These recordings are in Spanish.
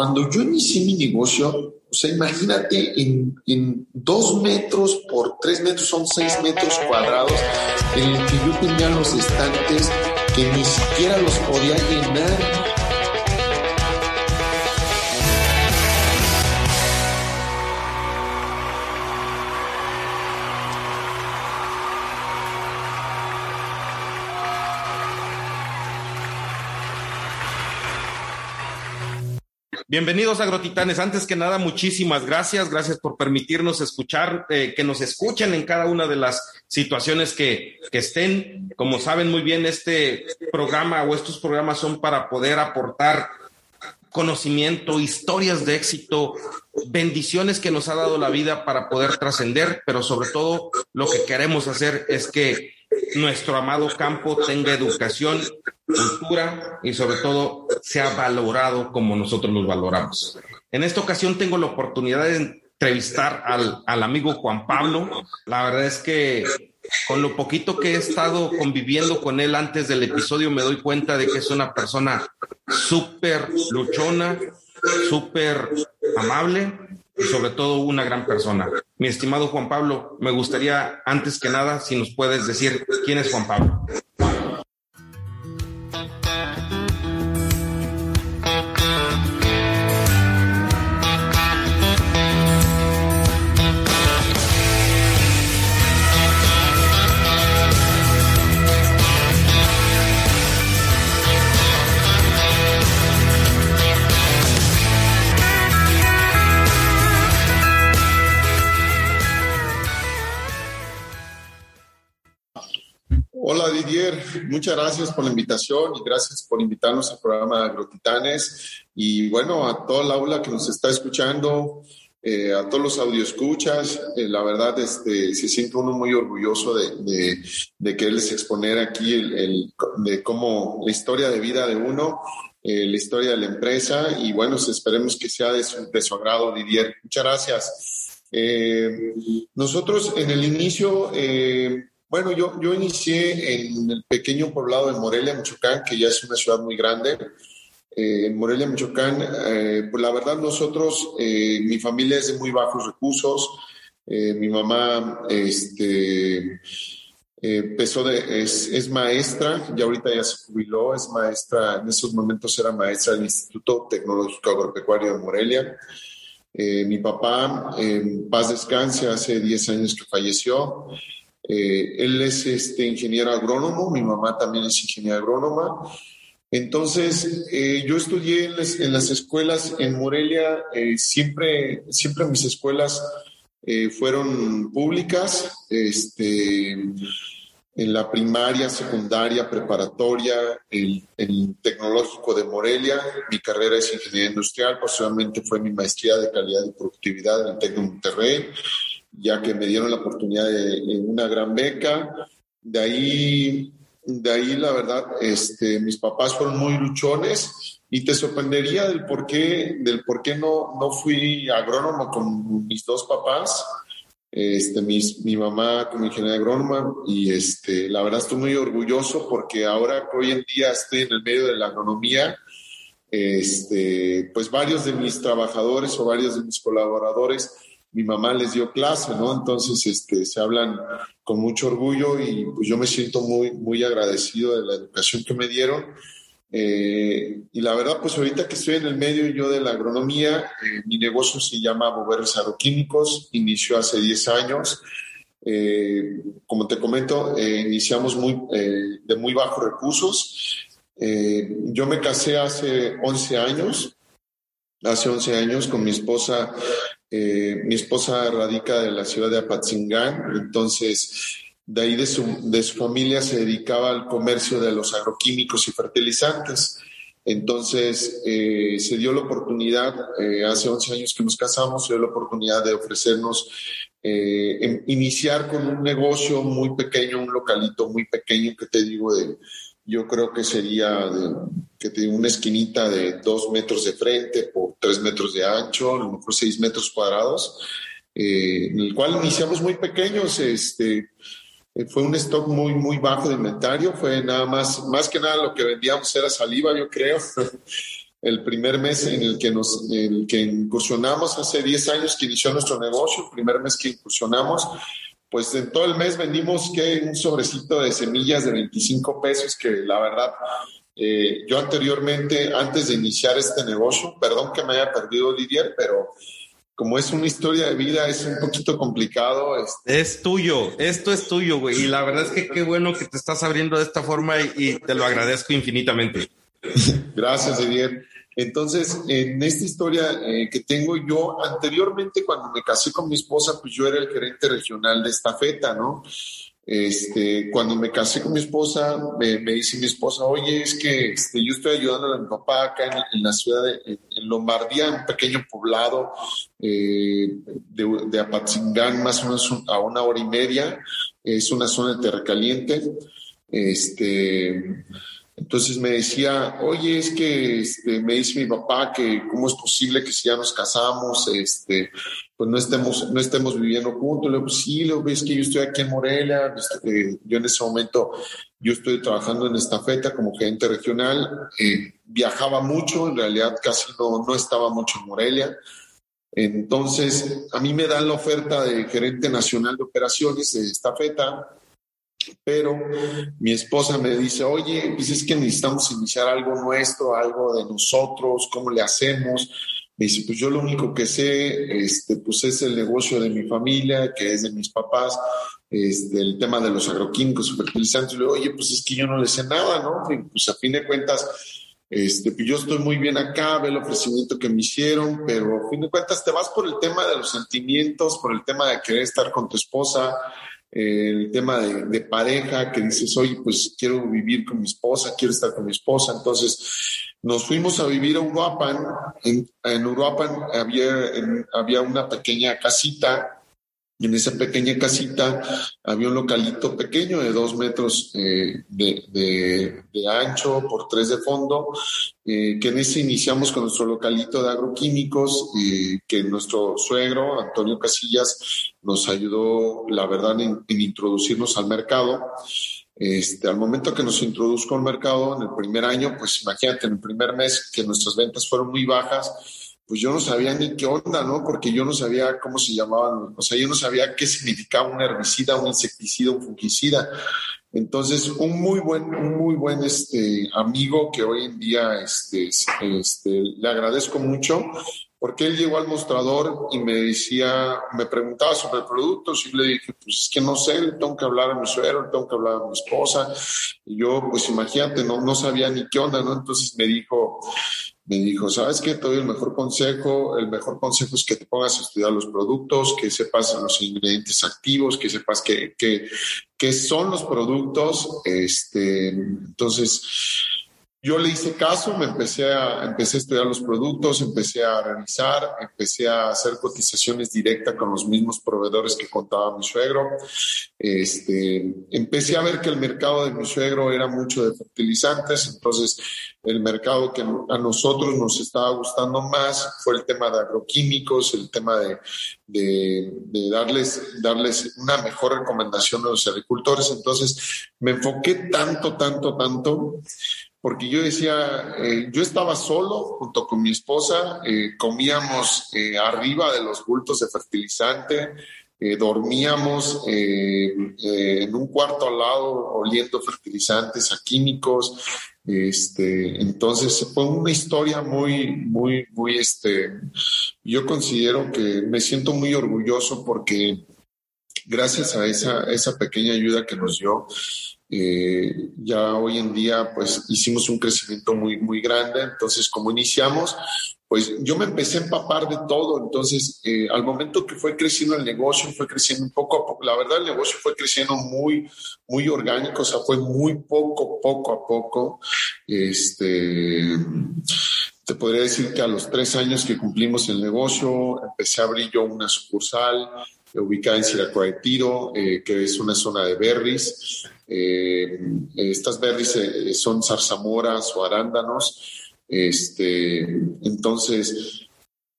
cuando yo inicié mi negocio, o sea, imagínate en, en dos metros por tres metros son seis metros cuadrados en el que yo tenía los estantes que ni siquiera los podía llenar Bienvenidos agrotitanes. Antes que nada, muchísimas gracias. Gracias por permitirnos escuchar, eh, que nos escuchen en cada una de las situaciones que, que estén. Como saben muy bien, este programa o estos programas son para poder aportar conocimiento, historias de éxito, bendiciones que nos ha dado la vida para poder trascender, pero sobre todo lo que queremos hacer es que nuestro amado campo tenga educación, cultura y sobre todo sea valorado como nosotros nos valoramos. En esta ocasión tengo la oportunidad de entrevistar al, al amigo Juan Pablo. La verdad es que con lo poquito que he estado conviviendo con él antes del episodio me doy cuenta de que es una persona súper luchona, súper amable y sobre todo una gran persona. Mi estimado Juan Pablo, me gustaría antes que nada si nos puedes decir quién es Juan Pablo. Muchas gracias por la invitación y gracias por invitarnos al programa de Agrotitanes. Y bueno, a toda la aula que nos está escuchando, eh, a todos los audioscuchas, eh, la verdad este, se siente uno muy orgulloso de, de, de quererles exponer aquí el, de cómo la historia de vida de uno, eh, la historia de la empresa y bueno, esperemos que sea de su, de su agrado, Didier. Muchas gracias. nosotros en el inicio bueno, yo, yo inicié en el pequeño poblado de Morelia, Michoacán, que ya es una ciudad muy grande. Eh, en Morelia, Michoacán, eh, pues la verdad nosotros, eh, mi familia es de muy bajos recursos. mi mamá este, empezó de, es, es, maestra, ya ahorita ya se jubiló, es maestra, en esos momentos era maestra del Instituto Tecnológico Agropecuario de Morelia. mi papá, en paz descanse, hace 10 años que falleció. Eh, él es este, ingeniero agrónomo, mi mamá también es ingeniera agrónoma. Entonces, eh, yo estudié en las, escuelas en Morelia, eh, siempre, siempre mis escuelas fueron públicas, este, en la primaria, secundaria, preparatoria, el, tecnológico de Morelia. Mi carrera es ingeniería industrial, posteriormente fue mi maestría de calidad y productividad en el Tec de Monterrey ya que me dieron la oportunidad de, una gran beca. De ahí, de ahí la verdad, este, mis papás fueron muy luchones y te sorprendería del por qué, del por no, no fui agrónomo con mis dos papás. Este, mis, mi mamá como ingeniera agrónoma y este, la verdad estoy muy orgulloso porque ahora que hoy en día estoy en el medio de la agronomía, este, pues varios de mis trabajadores o varios de mis colaboradores mi mamá les dio clase, ¿no? Entonces, este, se hablan con mucho orgullo y pues yo me siento muy, muy agradecido de la educación que me dieron. Eh, y la verdad, pues ahorita que estoy en el medio yo de la agronomía, eh, mi negocio se llama Boveros Agroquímicos, inició hace 10 años. Eh, como te comento, iniciamos muy, de muy bajos recursos. yo me casé hace 11 años, hace 11 años con mi esposa eh, mi esposa radica en la ciudad de Apatzingán, entonces de ahí de su, de su familia se dedicaba al comercio de los agroquímicos y fertilizantes. Entonces eh, se dio la oportunidad, eh, hace 11 años que nos casamos, se dio la oportunidad de ofrecernos em, iniciar con un negocio muy pequeño, un localito muy pequeño, que te digo, de, yo creo que sería de, que tiene una esquinita de dos metros de frente por tres metros de ancho, a lo mejor seis metros cuadrados, eh, en el cual iniciamos muy pequeños. Este, eh, fue un stock muy, muy bajo de inventario, fue nada más, más que nada lo que vendíamos era saliva, yo creo. el primer mes en el que nos el que incursionamos hace 10 años que inició nuestro negocio, el primer mes que incursionamos, pues en todo el mes vendimos que un sobrecito de semillas de 25 pesos que la verdad eh, yo anteriormente, antes de iniciar este negocio, perdón que me haya perdido Lidier, pero como es una historia de vida, es un poquito complicado. Este. Es tuyo, esto es tuyo, güey. Y la verdad es que qué bueno que te estás abriendo de esta forma y, te lo agradezco infinitamente. Gracias, Didier. Entonces, en esta historia eh, que tengo yo, anteriormente cuando me casé con mi esposa, pues yo era el gerente regional de esta feta, ¿no? Este, cuando me casé con mi esposa, me, dice mi esposa, oye, es que este, yo estoy ayudando a mi papá acá en, la ciudad de en Lombardía, un pequeño poblado eh, de, Apatzingán, más o menos a una hora y media. Es una zona de tierra caliente. Este, entonces me decía, oye, es que este, me dice mi papá que cómo es posible que si ya nos casamos, este, pues no estemos, no estemos viviendo juntos. Le digo, pues sí, lo ves que yo estoy aquí en Morelia, este, yo en ese momento, yo estoy trabajando en esta feta como gerente regional, eh, viajaba mucho, en realidad casi no, no estaba mucho en Morelia. Entonces, a mí me dan la oferta de gerente nacional de operaciones de esta feta, pero mi esposa me dice, oye, pues es que necesitamos iniciar algo nuestro, algo de nosotros, ¿cómo le hacemos? Me dice, pues yo lo único que sé, este, pues es el negocio de mi familia, que es de mis papás, este, el tema de los agroquímicos, fertilizantes. le digo, oye, pues es que yo no le sé nada, ¿no? pues a fin de cuentas, este, pues yo estoy muy bien acá, ve el ofrecimiento que me hicieron, pero a fin de cuentas te vas por el tema de los sentimientos, por el tema de querer estar con tu esposa, el tema de, pareja, que dices, oye, pues quiero vivir con mi esposa, quiero estar con mi esposa. Entonces, nos fuimos a vivir a Uruapan. En, en Uruapan había, había una pequeña casita en esa pequeña casita había un localito pequeño de dos metros eh, de, ancho por tres de fondo, eh, que en ese iniciamos con nuestro localito de agroquímicos, eh, que nuestro suegro, Antonio Casillas, nos ayudó, la verdad, en, introducirnos al mercado. Este, al momento que nos introduzco al mercado, en el primer año, pues imagínate, en el primer mes que nuestras ventas fueron muy bajas, pues yo no sabía ni qué onda, ¿no? Porque yo no sabía cómo se llamaban, o sea, yo no sabía qué significaba un herbicida, un insecticida, un fungicida. Entonces, un muy buen, un muy buen este, amigo que hoy en día este, este, le agradezco mucho, porque él llegó al mostrador y me decía, me preguntaba sobre el producto, y le dije, pues es que no sé, tengo que hablar a mi suegro, tengo que hablar a mi esposa, y yo, pues imagínate, no, no sabía ni qué onda, ¿no? Entonces me dijo, me dijo, ¿sabes qué? Te doy el mejor consejo. El mejor consejo es que te pongas a estudiar los productos, que sepas los ingredientes activos, que sepas qué que, son los productos. Este, entonces, yo le hice caso, me empecé a, empecé a estudiar los productos, empecé a revisar, empecé a hacer cotizaciones directas con los mismos proveedores que contaba mi suegro. Este, empecé a ver que el mercado de mi suegro era mucho de fertilizantes, entonces el mercado que a nosotros nos estaba gustando más fue el tema de agroquímicos, el tema de, de, de darles, darles una mejor recomendación a los agricultores. Entonces me enfoqué tanto, tanto, tanto porque yo decía, eh, yo estaba solo junto con mi esposa, eh, comíamos eh, arriba de los bultos de fertilizante, dormíamos en un cuarto al lado oliendo fertilizantes a químicos. Este, entonces fue una historia muy, muy, muy, este, yo considero que me siento muy orgulloso porque gracias a esa, esa pequeña ayuda que nos dio, eh, ya hoy en día, pues hicimos un crecimiento muy, muy grande. Entonces, como iniciamos, pues yo me empecé a empapar de todo. Entonces, eh, al momento que fue creciendo el negocio, fue creciendo poco a poco. La verdad, el negocio fue creciendo muy, muy orgánico, o sea, fue muy poco, poco a poco. Este, te podría decir que a los tres años que cumplimos el negocio, empecé a abrir yo una sucursal ubicada en Siracuaretiro, eh, que es una zona de berries. Eh, estas berries eh, son zarzamoras o arándanos. Este, entonces,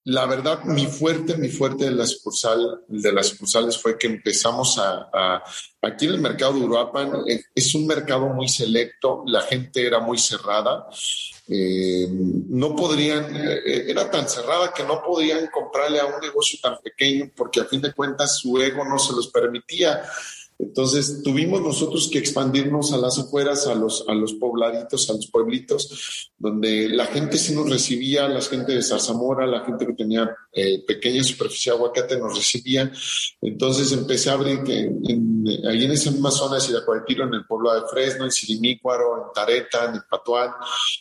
la verdad, mi fuerte, mi fuerte de de las sucursales fue que empezamos a, aquí en el mercado de Uruapan, eh, es un mercado muy selecto, la gente era muy cerrada, eh, no podrían, eh, era tan cerrada que no podían comprarle a un negocio tan pequeño porque a fin de cuentas su ego no se los permitía. Entonces tuvimos nosotros que expandirnos a las afueras, a los, a los pobladitos, a los pueblitos, donde la gente sí nos recibía, la gente de Zarzamora, la gente que tenía eh, pequeña superficie de aguacate nos recibía. Entonces empecé a abrir que en, ahí en esa misma zona de Siracuatiro, en el pueblo de Fresno, en Sirimícuaro, en Tareta, en Patuán,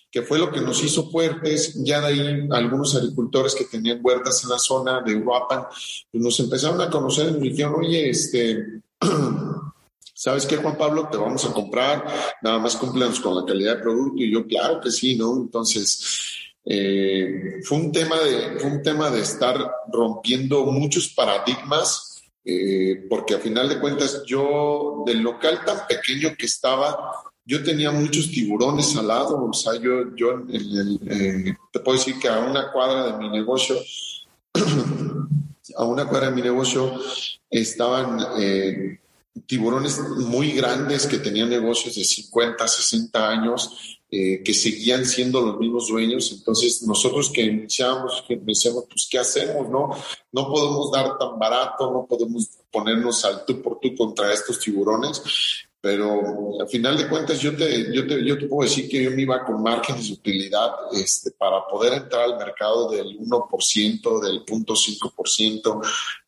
que fue lo que nos hizo fuertes. Ya de ahí algunos agricultores que tenían huertas en la zona de Uruapan, pues nos empezaron a conocer y nos dijeron, oye, este ¿Sabes qué, Juan Pablo? Te vamos a comprar, nada más cúmplenos con la calidad de producto. Y yo, claro que sí, ¿no? Entonces, eh, fue, un tema de, fue un tema de estar rompiendo muchos paradigmas, eh, porque a final de cuentas yo, del local tan pequeño que estaba, yo tenía muchos tiburones al lado, o sea, yo, yo eh, te puedo decir que a una cuadra de mi negocio, a una cuadra de mi negocio estaban eh, tiburones muy grandes que tenían negocios de 50, 60 años, eh, que seguían siendo los mismos dueños. Entonces, nosotros que iniciamos, que pensamos, pues, ¿qué hacemos? No, no podemos dar tan barato, no podemos ponernos al tú por tú contra estos tiburones. Pero al final de cuentas yo te, yo te, yo te puedo decir que yo me iba con márgenes de utilidad este, para poder entrar al mercado del 1%, del 0.5%,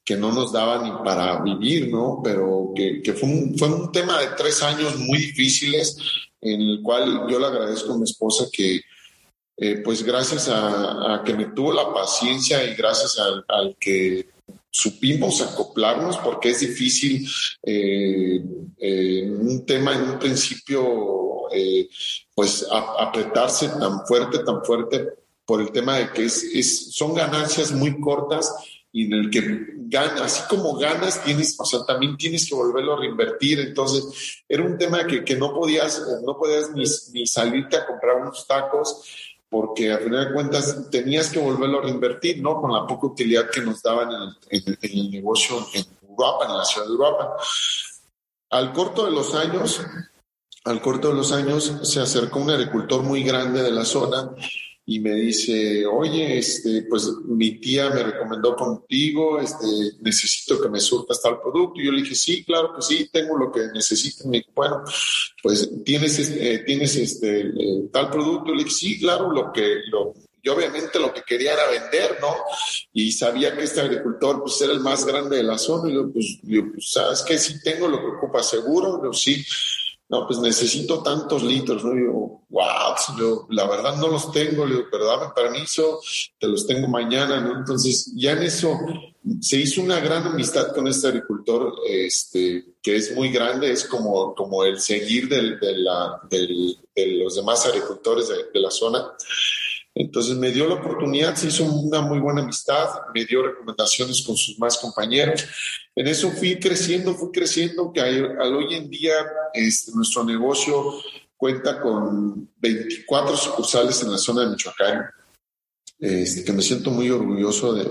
que no nos daba ni para vivir, ¿no? Pero que, que fue, un, fue un tema de tres años muy difíciles en el cual yo le agradezco a mi esposa que, eh, pues gracias a, que me tuvo la paciencia y gracias al que supimos acoplarnos porque es difícil eh, eh, un tema en un principio eh, pues apretarse tan fuerte, tan fuerte por el tema de que es, son ganancias muy cortas y en el que ganas, así como ganas, tienes, o sea, también tienes que volverlo a reinvertir. Entonces, era un tema que, que no podías, no podías ni salirte a comprar unos tacos porque a final de cuentas tenías que volverlo a reinvertir, ¿no? Con la poca utilidad que nos daban en el, negocio en Europa, en la ciudad de Europa. Al corto de los años, al corto de los años se acercó un agricultor muy grande de la zona y me dice, oye, este, pues mi tía me recomendó contigo, este, necesito que me surtas tal producto. Y yo le dije, sí, claro que sí, tengo lo que necesito. Me dijo, bueno, pues tienes, este, tienes este, tal producto. Y le dije, sí, claro, lo que, lo, yo obviamente lo que quería era vender, ¿no? Y sabía que este agricultor pues era el más grande de la zona. Y yo, pues, yo, pues ¿sabes qué? Sí tengo lo que ocupa seguro, pero sí no, pues necesito tantos litros, ¿no? Y yo, wow, la verdad no los tengo, le digo, pero dame permiso, te los tengo mañana, ¿no? Entonces, ya en eso se hizo una gran amistad con este agricultor, este, que es muy grande, es como, como el seguir del, de, la, de los demás agricultores de la zona. Entonces me dio la oportunidad, se hizo una muy buena amistad, me dio recomendaciones con sus más compañeros. En eso fui creciendo, fui creciendo, que al hoy en día este, nuestro negocio cuenta con 24 sucursales en la zona de Michoacán este, que me siento muy orgulloso de,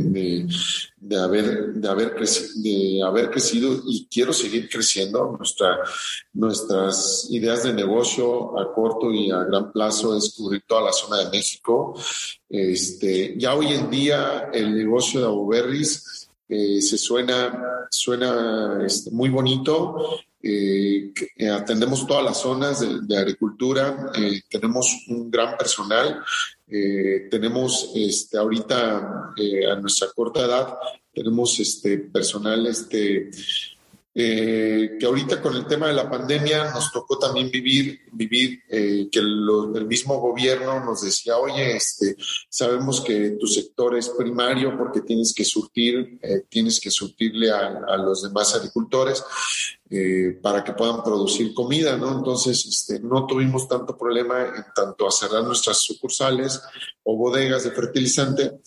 de, de, haber, de, haber de haber crecido y quiero seguir creciendo. Nuestra, nuestras ideas de negocio a corto y a gran plazo es cubrir toda la zona de México. Este, ya hoy en día el negocio de Abuberris eh, se suena, suena este, muy bonito. Eh, atendemos todas las zonas de, agricultura, eh, tenemos un gran personal eh, tenemos este, ahorita eh, a nuestra corta edad, tenemos este, personal este, eh, que ahorita con el tema de la pandemia nos tocó también vivir, vivir eh, que el mismo gobierno nos decía, oye, este, sabemos que tu sector es primario porque tienes que surtir, eh, tienes que surtirle a, los demás agricultores para que puedan producir comida, ¿no? Entonces, este, no tuvimos tanto problema en tanto a cerrar nuestras sucursales o bodegas de fertilizante,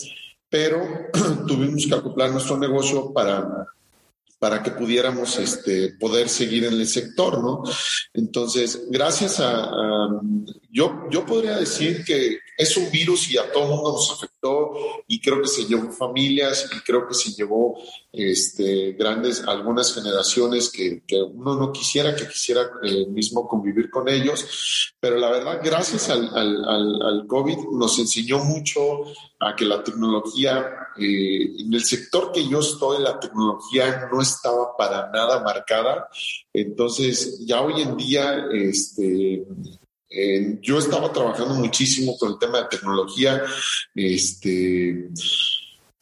pero tuvimos que acoplar nuestro negocio para para que pudiéramos este, poder seguir en el sector, ¿no? Entonces, gracias a, a yo, yo podría decir que es un virus y a todo mundo nos afectó y creo que se llevó familias y creo que se llevó este, grandes, algunas generaciones que, que uno no quisiera, que quisiera eh, mismo convivir con ellos. Pero la verdad, gracias al, al, al, al COVID nos enseñó mucho a que la tecnología, eh, en el sector que yo estoy, la tecnología no estaba para nada marcada. Entonces, ya hoy en día, este, eh, yo estaba trabajando muchísimo con el tema de tecnología, este,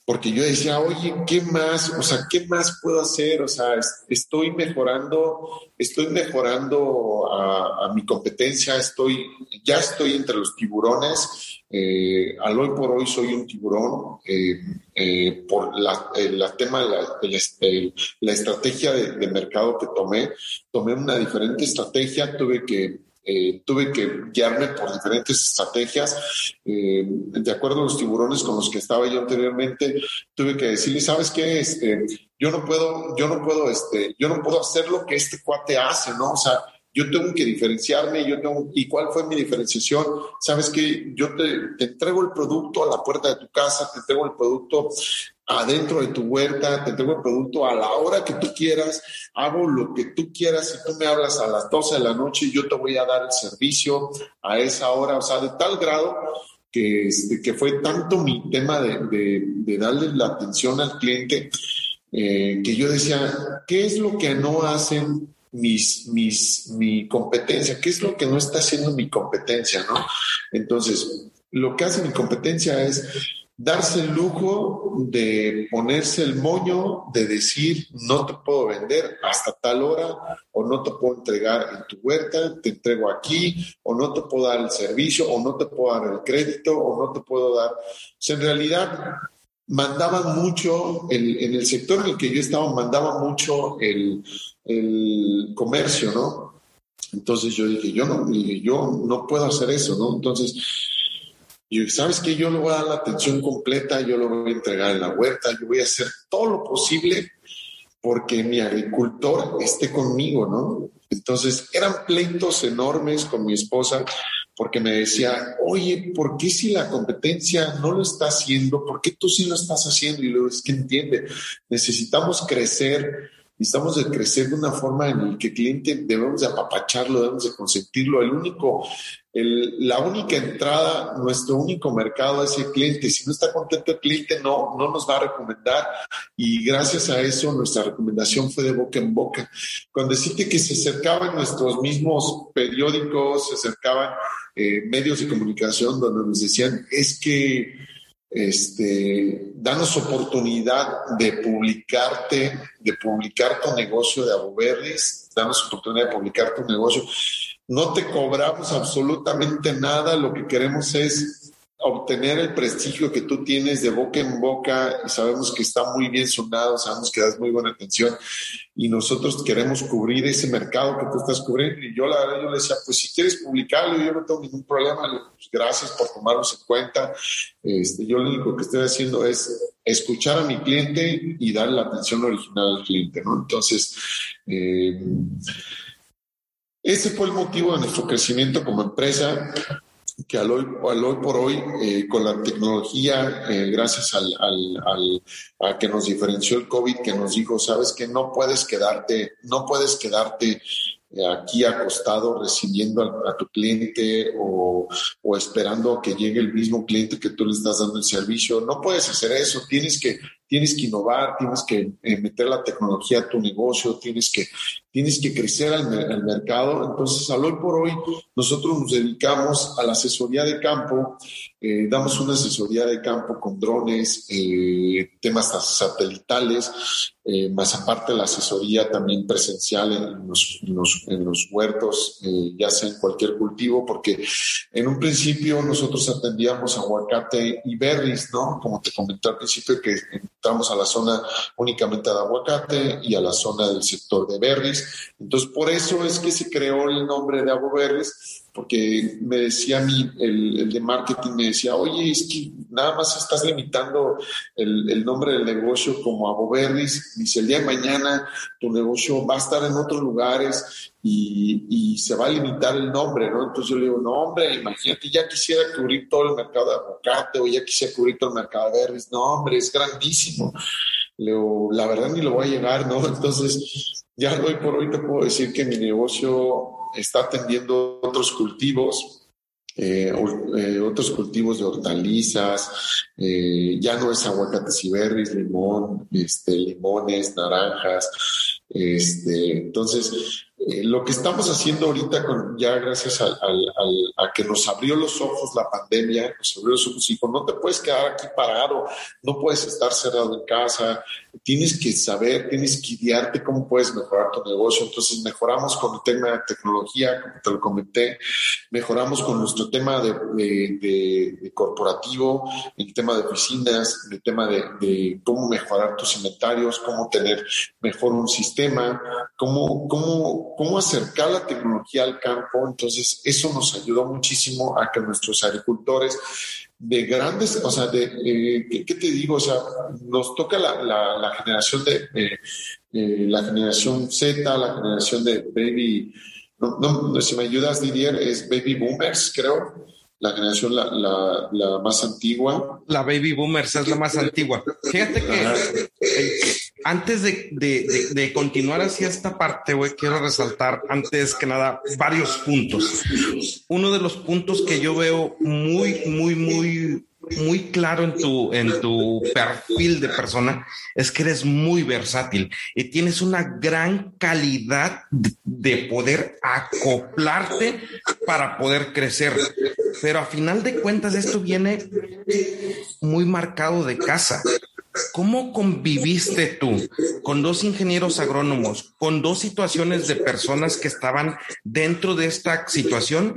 porque yo decía, oye, ¿qué más? O sea, ¿qué más puedo hacer? O sea, estoy mejorando, estoy mejorando a, mi competencia, estoy, ya estoy entre los tiburones. Eh, al hoy por hoy soy un tiburón eh, por la, la tema, la, estrategia de mercado que tomé. Tomé una diferente estrategia, tuve que eh, tuve que guiarme por diferentes estrategias. Eh, de acuerdo a los tiburones con los que estaba yo anteriormente, tuve que decirle, ¿sabes qué? Este, yo no puedo, yo no puedo, este, yo no puedo hacer lo que este cuate hace, ¿no? O sea, yo tengo que diferenciarme, yo tengo, ¿y cuál fue mi diferenciación? Sabes que yo te, te, entrego el producto a la puerta de tu casa, te entrego el producto adentro de tu huerta, te entrego el producto a la hora que tú quieras, hago lo que tú quieras, si tú me hablas a las 12 de la noche, yo te voy a dar el servicio a esa hora, o sea, de tal grado que, este, que fue tanto mi tema de, de, de darle la atención al cliente, eh, que yo decía, ¿qué es lo que no hacen mis, mis, mi competencia, qué es lo que no está haciendo mi competencia, ¿no? Entonces, lo que hace mi competencia es darse el lujo de ponerse el moño, de decir, no te puedo vender hasta tal hora, o no te puedo entregar en tu huerta, te entrego aquí, o no te puedo dar el servicio, o no te puedo dar el crédito, o no te puedo dar... O sea, en realidad mandaban mucho, el, en el sector en el que yo estaba, mandaba mucho el, el comercio, ¿no? Entonces yo dije, yo no, yo no puedo hacer eso, ¿no? Entonces, y sabes que yo le voy a dar la atención completa, yo lo voy a entregar en la huerta, yo voy a hacer todo lo posible porque mi agricultor esté conmigo, ¿no? Entonces eran pleitos enormes con mi esposa porque me decía, oye, ¿por qué si la competencia no lo está haciendo? ¿Por qué tú sí lo estás haciendo? Y luego es que entiende, necesitamos crecer necesitamos de crecer de una forma en la que el cliente debemos de apapacharlo, debemos de consentirlo. El único, el, la única entrada, nuestro único mercado es el cliente. Si no está contento el cliente, no, no nos va a recomendar. Y gracias a eso, nuestra recomendación fue de boca en boca. Cuando deciste que se acercaban nuestros mismos periódicos, se acercaban eh, medios de comunicación donde nos decían, es que este, danos oportunidad de publicarte, de publicar tu negocio de Aboberries, danos oportunidad de publicar tu negocio. No te cobramos absolutamente nada, lo que queremos es obtener el prestigio que tú tienes de boca en boca y sabemos que está muy bien sonado, sabemos que das muy buena atención y nosotros queremos cubrir ese mercado que tú estás cubriendo. Y yo la verdad yo le decía, pues si quieres publicarlo yo no tengo ningún problema, pues, gracias por tomarnos en cuenta, este, yo lo único que estoy haciendo es escuchar a mi cliente y dar la atención original al cliente, ¿no? Entonces, eh, ese fue el motivo de nuestro crecimiento como empresa que al hoy, por hoy, eh, con la tecnología, eh, gracias al, al, a que nos diferenció el COVID, que nos dijo, sabes que no puedes quedarte, no puedes quedarte aquí acostado recibiendo a, tu cliente o, o, esperando a que llegue el mismo cliente que tú le estás dando el servicio. No puedes hacer eso, tienes que, tienes que innovar, tienes que eh, meter la tecnología a tu negocio, tienes que, tienes que crecer al, mercado. Entonces, al hoy por hoy, nosotros nos dedicamos a la asesoría de campo, eh, damos una asesoría de campo con drones, eh, temas satelitales, más aparte la asesoría también presencial en los, en los, en los huertos, ya sea en cualquier cultivo, porque en un principio nosotros atendíamos aguacate y berries, ¿no? Como te comenté al principio, que entramos a la zona únicamente de aguacate y a la zona del sector de berries. Entonces, por eso es que se creó el nombre de Berries porque me decía a mí, el, de marketing me decía, oye, es que nada más estás limitando el, nombre del negocio como a Boberris. Dice, el día de mañana tu negocio va a estar en otros lugares y, se va a limitar el nombre, ¿no? Entonces yo le digo, no, hombre, imagínate, ya quisiera cubrir todo el mercado de aguacate o ya quisiera cubrir todo el mercado de berries. No, hombre, es grandísimo. Le digo, la verdad ni lo voy a llegar, ¿no? Entonces, ya hoy por hoy te puedo decir que mi negocio está atendiendo otros cultivos, eh, eh, otros cultivos de hortalizas, eh, ya no es aguacates y limón, este, limones, naranjas. Este, entonces, lo que estamos haciendo ahorita, con, ya gracias a, a, que nos abrió los ojos la pandemia, nos abrió los ojos y no te puedes quedar aquí parado, no puedes estar cerrado en casa, tienes que saber, tienes que guiarte cómo puedes mejorar tu negocio. Entonces mejoramos con el tema de tecnología, como te lo comenté, mejoramos con nuestro tema de, de, corporativo, el tema de oficinas, el tema de, cómo mejorar tus inventarios, cómo tener mejor un sistema, cómo, cómo, cómo acercar la tecnología al campo. Entonces eso nos ayudó muchísimo a que nuestros agricultores de grandes, o sea, de, eh, ¿qué, te digo? O sea, nos toca la, la, generación de, eh, la generación Z, la generación de baby, no, no, si me ayudas Didier, es baby boomers, creo, la generación la, la, la más antigua. La baby boomers es la más antigua. Fíjate que antes de, continuar hacia esta parte, güey, quiero resaltar antes que nada varios puntos. Uno de los puntos que yo veo muy, muy, muy, muy claro en tu, en tu perfil de persona es que eres muy versátil y tienes una gran calidad de poder acoplarte para poder crecer. Pero a final de cuentas esto viene muy marcado de casa. ¿Cómo conviviste tú con dos ingenieros agrónomos, con dos situaciones de personas que estaban dentro de esta situación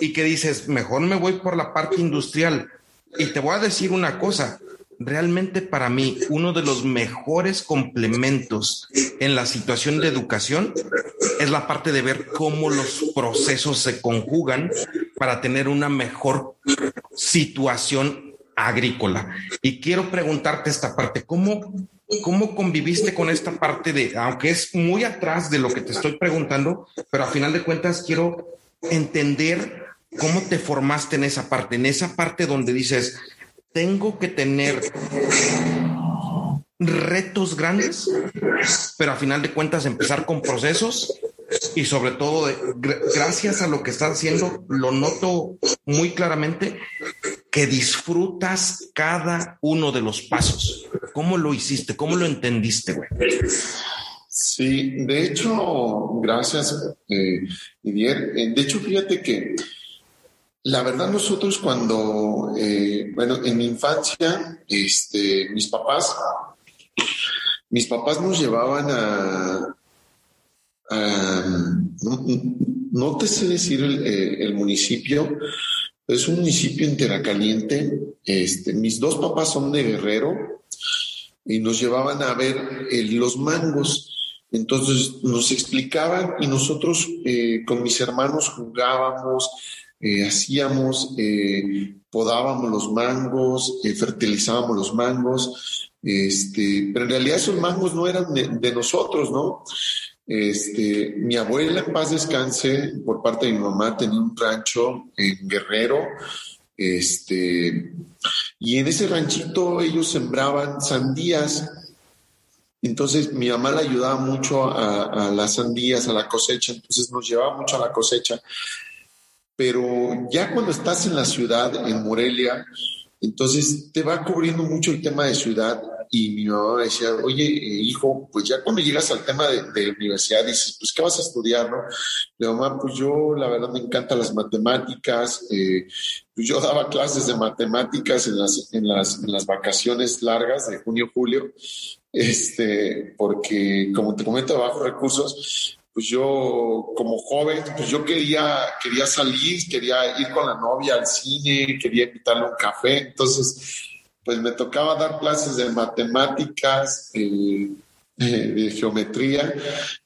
y que dices, mejor me voy por la parte industrial? Y te voy a decir una cosa, realmente para mí uno de los mejores complementos en la situación de educación es la parte de ver cómo los procesos se conjugan para tener una mejor situación agrícola. Y quiero preguntarte esta parte, ¿cómo, cómo conviviste con esta parte de, aunque es muy atrás de lo que te estoy preguntando, pero a final de cuentas quiero entender cómo te formaste en esa parte, en esa parte donde dices, tengo que tener retos grandes, pero a final de cuentas empezar con procesos y sobre todo gracias a lo que estás haciendo, lo noto muy claramente que disfrutas cada uno de los pasos. ¿Cómo lo hiciste? ¿Cómo lo entendiste, güey? Sí, de hecho, gracias, eh. Eh, de hecho, fíjate que la verdad nosotros cuando, eh, bueno, en mi infancia, este, mis papás, mis papás nos llevaban a, no, te sé decir el, el municipio, es un municipio en. Este, mis dos papás son de Guerrero y nos llevaban a ver eh, los mangos. Entonces nos explicaban y nosotros eh, con mis hermanos jugábamos, eh, hacíamos, podábamos los mangos, fertilizábamos los mangos, este, pero en realidad esos mangos no eran de nosotros, ¿no? Este, mi abuela, en paz descanse, por parte de mi mamá, tenía un rancho en Guerrero. Este, y en ese ranchito ellos sembraban sandías. Entonces mi mamá le ayudaba mucho a, a las sandías, a la cosecha, entonces nos llevaba mucho a la cosecha. Pero ya cuando estás en la ciudad, en Morelia, entonces te va cubriendo mucho el tema de ciudad y mi mamá decía, oye, eh, hijo, pues ya cuando llegas al tema de, universidad dices, pues, ¿qué vas a estudiar, no? Le mamá, pues yo, la verdad, me encantan las matemáticas. Eh, pues yo daba clases de matemáticas en las, en las, en las vacaciones largas de junio, julio, este, porque, como te comento, bajo recursos, pues yo como joven, pues yo quería, quería salir, quería ir con la novia al cine, quería invitarle un café, entonces pues me tocaba dar clases de matemáticas, eh, de geometría.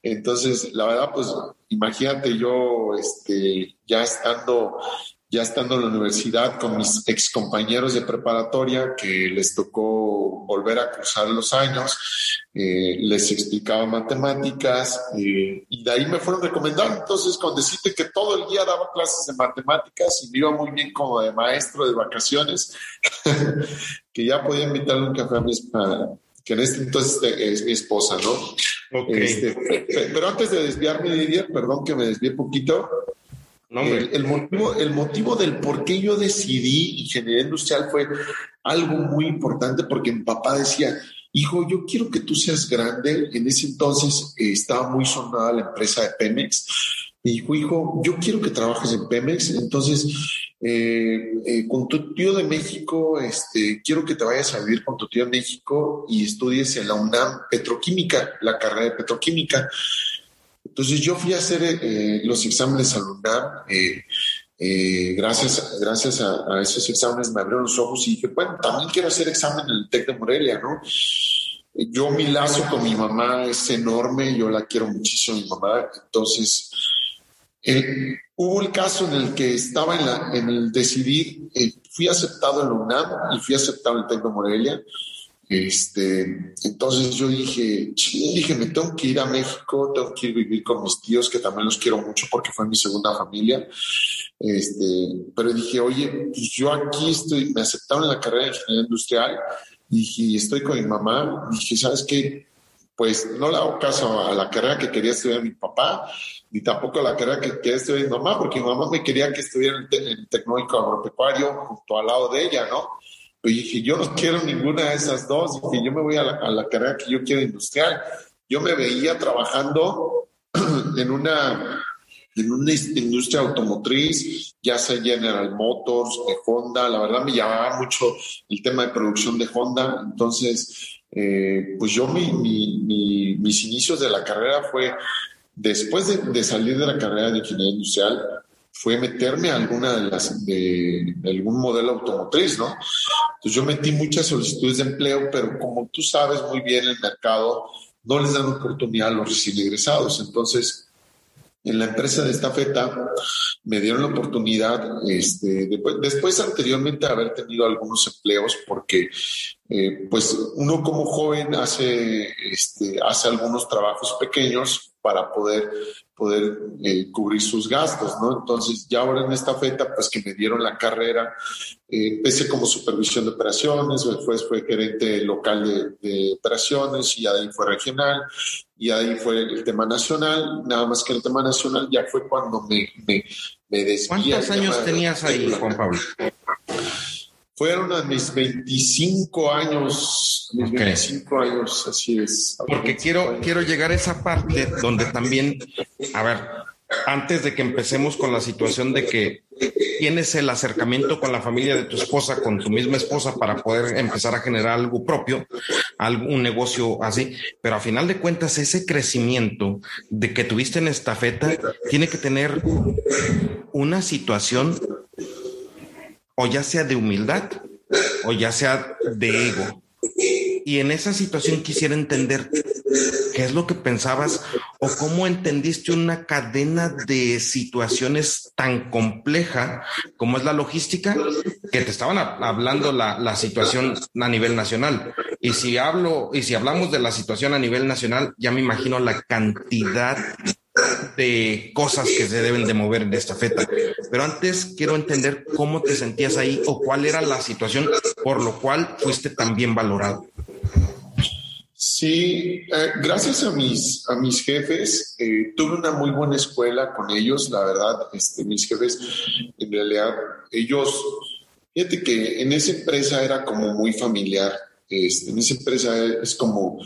Entonces, la verdad, pues imagínate yo este, ya estando ya estando en la universidad con mis ex compañeros de preparatoria que les tocó volver a cruzar los años, eh, les explicaba matemáticas eh, y de ahí me fueron recomendando. Entonces, con decirte que todo el día daba clases de matemáticas y me iba muy bien como de maestro de vacaciones, que ya podía invitarle un café a mi que en este entonces es mi esposa, ¿no? Este, pero antes de desviarme, Didier, perdón que me desvié poquito, el, motivo, el motivo del por qué yo decidí ingeniería industrial fue algo muy importante porque mi papá decía, hijo, yo quiero que tú seas grande. En ese entonces eh, estaba muy sonada la empresa de Pemex. Me dijo, hijo, yo quiero que trabajes en Pemex. Entonces, eh, eh, con tu tío de México, este, quiero que te vayas a vivir con tu tío de México y estudies en la UNAM Petroquímica, la carrera de Petroquímica. Entonces yo fui a hacer eh, los exámenes al UNAM. Eh, eh, gracias, gracias a, esos exámenes me abrieron los ojos y dije, bueno, también quiero hacer examen en el TEC de Morelia, ¿no? Yo mi lazo con mi mamá es enorme, yo la quiero muchísimo, mi mamá. Entonces, hubo el caso en el que estaba en, la, en el decidir, fui aceptado en la UNAM y fui aceptado en el TEC de Morelia este, entonces yo dije, dije, me tengo que ir a México, tengo que ir a vivir con mis tíos, que también los quiero mucho porque fue mi segunda familia. Este, pero dije, oye, pues yo aquí estoy, me aceptaron en la carrera de ingeniería industrial, dije, estoy con mi mamá, dije, ¿sabes qué? Pues no le hago caso a la carrera que quería estudiar mi papá, ni tampoco a la carrera que quería estudiar mi mamá, porque mi mamá me quería que estuviera en el tecnológico agropecuario junto al lado de ella, ¿no? Y dije, yo no quiero ninguna de esas dos. Dije, yo me voy a la, carrera que yo quiero industrial. Yo me veía trabajando en una, en una industria automotriz, ya sea General Motors, Honda. La verdad me llamaba mucho el tema de producción de Honda. Entonces, eh, pues yo mi, mi, mis inicios de la carrera fue después de, de salir de la carrera de ingeniería industrial fue meterme a alguna de las de, algún modelo automotriz, ¿no? Entonces yo metí muchas solicitudes de empleo, pero como tú sabes muy bien el mercado no les dan oportunidad a los recién egresados. Entonces, en la empresa de esta feta me dieron la oportunidad, este, después, anteriormente de haber tenido algunos empleos, porque eh, pues uno como joven hace, este, hace algunos trabajos pequeños para poder poder eh, cubrir sus gastos, ¿no? Entonces, ya ahora en esta feta, pues que me dieron la carrera, eh, empecé como supervisión de operaciones, después fue gerente local de, operaciones y ahí fue regional y ahí fue el tema nacional, nada más que el tema nacional ya fue cuando me, me, me ¿Cuántos años tenías ahí, Juan Pablo? Fueron a mis 25 años, mis 25 años, así es. Porque quiero, quiero llegar a esa parte donde también, a ver, antes de que empecemos con la situación de que tienes el acercamiento con la familia de tu esposa, con tu misma esposa, para poder empezar a generar algo propio, algún negocio así. Pero a final de cuentas, ese crecimiento de que tuviste en esta feta tiene que tener una situación o ya sea de humildad o ya sea de ego. Y en esa situación quisiera entender qué es lo que pensabas o cómo entendiste una cadena de situaciones tan compleja como es la logística, que te estaban hablando la, la situación a nivel nacional. Y si hablo, y si hablamos de la situación a nivel nacional, ya me imagino la cantidad de cosas que se deben de mover en esta feta. Pero antes quiero entender cómo te sentías ahí o cuál era la situación por lo cual fuiste tan bien valorado. Sí, eh, gracias a mis, a mis jefes, eh, tuve una muy buena escuela con ellos, la verdad, este, mis jefes, en realidad, ellos, fíjate que en esa empresa era como muy familiar, este, en esa empresa es como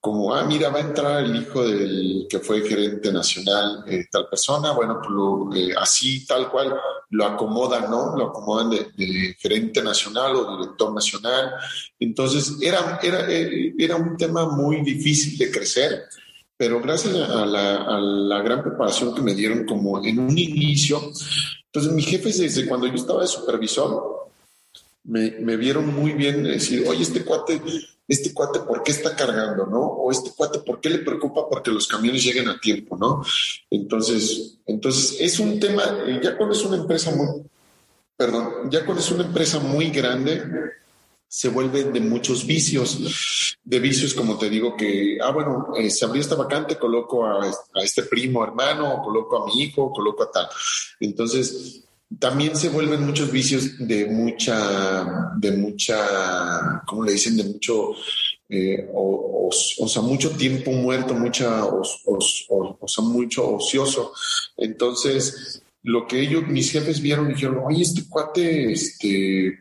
como, ah, mira, va a entrar el hijo del que fue gerente nacional, eh, tal persona, bueno, pues eh, así, tal cual, lo acomodan, ¿no? Lo acomodan de, gerente nacional o director nacional. Entonces, era, era, eh, era un tema muy difícil de crecer, pero gracias a la, a la gran preparación que me dieron como en un inicio, entonces mis jefes desde cuando yo estaba de supervisor, me, vieron muy bien decir, oye, este cuate este cuate por qué está cargando, ¿no? O este cuate por qué le preocupa porque los camiones lleguen a tiempo, ¿no? Entonces, entonces es un tema, eh, ya cuando es una empresa muy, perdón, ya cuando es una empresa muy grande, se vuelve de muchos vicios, de vicios como te digo que, ah, bueno, eh, se abrió esta vacante, coloco a, a, este primo hermano, coloco a mi hijo, coloco a tal. Entonces, también se vuelven muchos vicios de mucha, de mucha, ¿cómo le dicen? De mucho, eh, o, o, sea, mucho tiempo muerto, mucha, o, o, sea, mucho ocioso. Entonces, lo que ellos, mis jefes vieron, dijeron, oye, este cuate, este,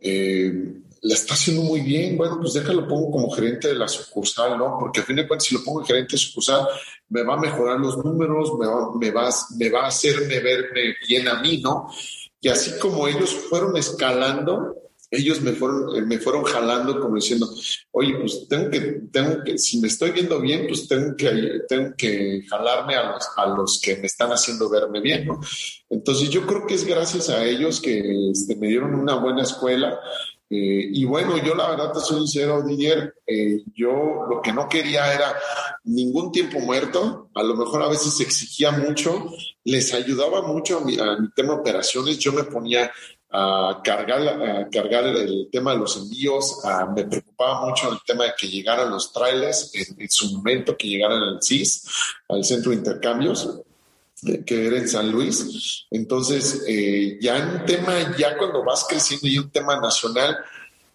eh, la está haciendo muy bien, bueno, pues déjalo pongo como gerente de la sucursal, ¿no? Porque a fin de cuentas, si lo pongo gerente de sucursal, me va a mejorar los números, me va, me va, me va a hacerme verme bien a mí, ¿no? Y así como ellos fueron escalando, ellos me fueron, eh, me fueron jalando como diciendo, oye, pues tengo que, tengo que, si me estoy viendo bien, pues tengo que, tengo que jalarme a los, a los que me están haciendo verme bien, ¿no? Entonces yo creo que es gracias a ellos que este, me dieron una buena escuela eh, y bueno, yo la verdad te soy sincero, Didier, eh, yo lo que no quería era ningún tiempo muerto, a lo mejor a veces exigía mucho, les ayudaba mucho a mi, tema de operaciones, yo me ponía a cargar, a cargar el tema de los envíos, me preocupaba mucho el tema de que llegaran los trailers en su momento, que llegaran al CIS, al centro de intercambios que era en San Luis. Entonces, eh, ya en tema, ya cuando vas creciendo y un tema nacional,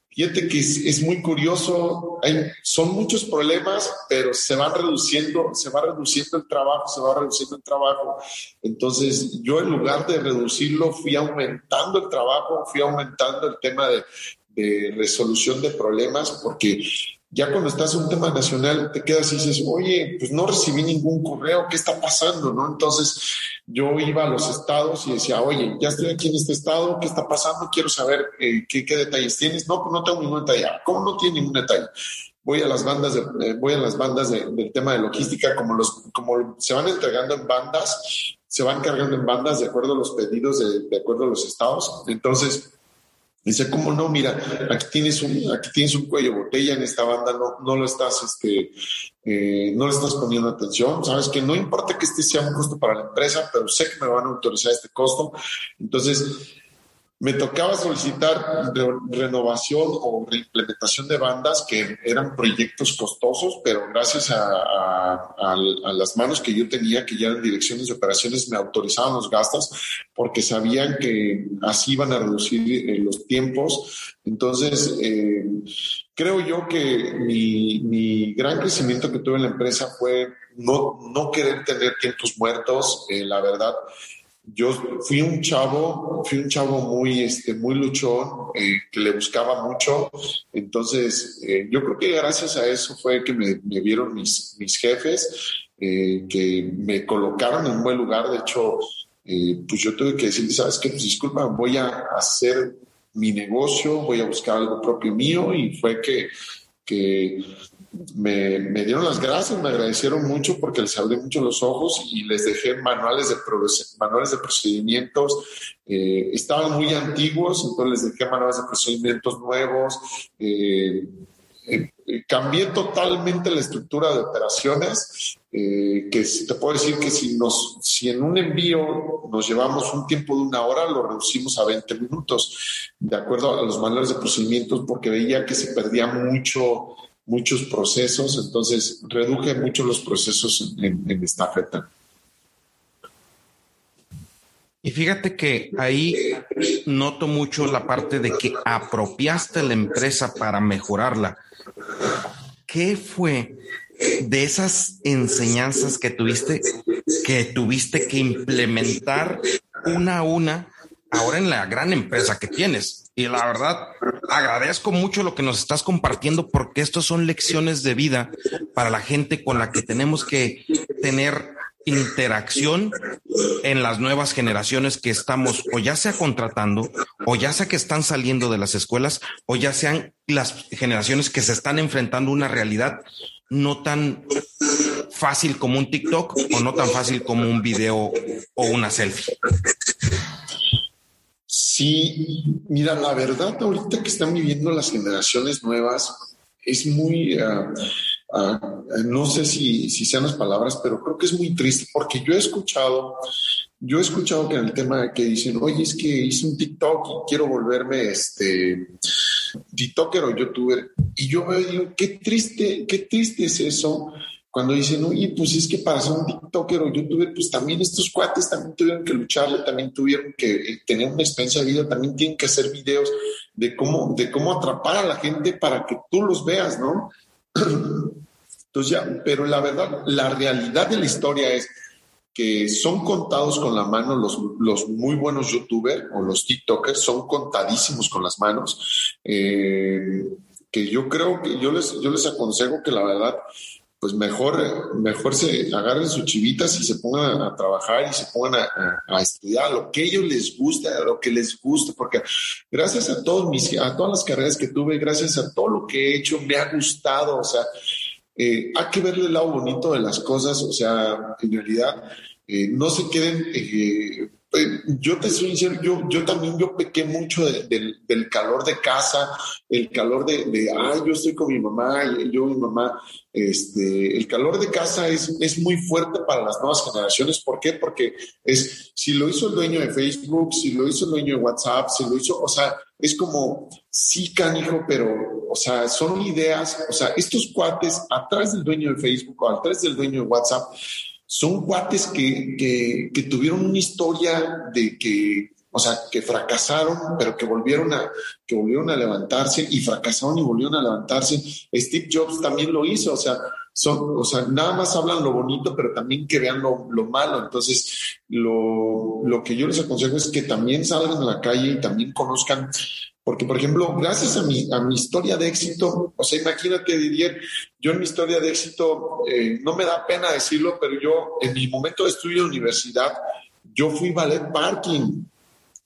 fíjate que es, muy curioso, hay, son muchos problemas, pero se van reduciendo, se va reduciendo el trabajo, se va reduciendo el trabajo. Entonces, yo en lugar de reducirlo, fui aumentando el trabajo, fui aumentando el tema de resolución de problemas, porque ya cuando estás en un tema nacional, te quedas y dices, oye, pues no recibí ningún correo, ¿qué está pasando? ¿No? Entonces yo iba a los estados y decía, oye, ya estoy aquí en este estado, ¿qué está pasando? Quiero saber eh, ¿qué, qué, detalles tienes. No, pues no tengo ningún detalle. ¿Cómo no tiene ningún detalle? Voy a las bandas, de, eh, voy a las bandas del tema de logística, como, los, como se van entregando en bandas, se van cargando en bandas de acuerdo a los pedidos, de, de acuerdo a los estados. Entonces, Dice, ¿cómo no? Mira, aquí tienes un, aquí tienes un cuello botella en esta banda, no, no lo estás, este, eh, no le estás poniendo atención. Sabes que no importa que este sea un costo para la empresa, pero sé que me van a autorizar este costo. Entonces, me tocaba solicitar renovación o reimplementación de bandas que eran proyectos costosos, pero gracias a, las manos que yo tenía, que ya eran direcciones de operaciones, me autorizaban los gastos porque sabían que así iban a reducir eh, los tiempos. Entonces, eh, creo yo que mi, gran crecimiento que tuve en la empresa fue no, no querer tener tiempos muertos, eh, la verdad yo fui un chavo, fui un chavo muy, este, muy luchón, eh, que le buscaba mucho. Entonces, eh, yo creo que gracias a eso fue que me, vieron mis, mis jefes, eh, que me colocaron en un buen lugar. De hecho, pues yo tuve que decir, ¿sabes qué? Pues disculpa, voy a hacer mi negocio, voy a buscar algo propio mío. Y fue que, que me, me, dieron las gracias, me agradecieron mucho porque les abrí mucho los ojos y les dejé manuales de, manuales de procedimientos. Eh, estaban muy antiguos, entonces les dejé manuales de procedimientos nuevos. Eh, eh, cambié totalmente la estructura de operaciones, que te puedo decir que si, nos, si en un envío nos llevamos un tiempo de una hora, lo reducimos a 20 minutos, de acuerdo a los manuales de procedimientos, porque veía que se perdía mucho muchos procesos, entonces reduje mucho los procesos en, en feta. Y fíjate que ahí noto mucho la parte de que apropiaste la empresa para mejorarla. ¿Qué fue de esas enseñanzas que tuviste que tuviste que implementar una a una ahora en la gran empresa que tienes. Y la verdad, agradezco mucho lo que nos estás compartiendo porque estos son lecciones de vida para la gente con la que tenemos que tener interacción en las nuevas generaciones que estamos o ya sea contratando o ya sea que están saliendo de las escuelas o ya sean las generaciones que se están enfrentando una realidad no tan fácil como un TikTok o no tan fácil como un video o una selfie. Sí, mira, la verdad, ahorita que están viviendo las generaciones nuevas, es muy, ah, ah, no sé si, sean las palabras, pero creo que es muy triste porque yo he escuchado, yo he escuchado que en el tema que dicen, oye, es que hice un TikTok y quiero volverme este TikToker o YouTuber. Y yo veo digo, qué triste, qué triste es eso cuando dicen, oye, pues es que para ser un TikToker o YouTuber, pues también estos cuates también tuvieron que lucharle, también tuvieron que eh, tener una experiencia de vida, también tienen que hacer videos de cómo, de cómo atrapar a la gente para que tú los veas, ¿no? Entonces ya, pero la verdad, la realidad de la historia es que son contados con la mano los, los muy buenos youtubers o los TikTokers, son contadísimos con las manos. Eh, que yo creo que yo les, yo les aconsejo que la verdad pues mejor, mejor se agarren sus chivitas y se pongan a, trabajar y se pongan a, estudiar lo que ellos les gusta, lo que les guste, porque gracias a todos mis, a todas las carreras que tuve, gracias a todo lo que he hecho, me ha gustado, o sea, eh, hay que verle el lado bonito de las cosas, o sea, en realidad, eh, no se queden eh, yo te soy yo, yo también yo pequé mucho del calor de casa, el calor de, de, ay, yo estoy con mi mamá, yo mi mamá, este, el calor de casa es, es muy fuerte para las nuevas generaciones. ¿Por qué? Porque es, si lo hizo el dueño de Facebook, si lo hizo el dueño de WhatsApp, si lo hizo, o sea, es como, sí, canijo, pero, o sea, son ideas, o sea, estos cuates atrás del dueño de Facebook o atrás del dueño de WhatsApp, son cuates que, que, tuvieron una historia de que, o sea, que fracasaron, pero que volvieron a, que volvieron a levantarse y fracasaron y volvieron a levantarse. Steve Jobs también lo hizo, o sea, son, o sea, nada más hablan lo bonito, pero también que vean lo, lo malo. Entonces, lo, lo que yo les aconsejo es que también salgan a la calle y también conozcan porque, por ejemplo, gracias a mi, a mi historia de éxito, o sea, imagínate, Didier, yo en mi historia de éxito, eh, no me da pena decirlo, pero yo en mi momento de estudio de universidad, yo fui ballet parking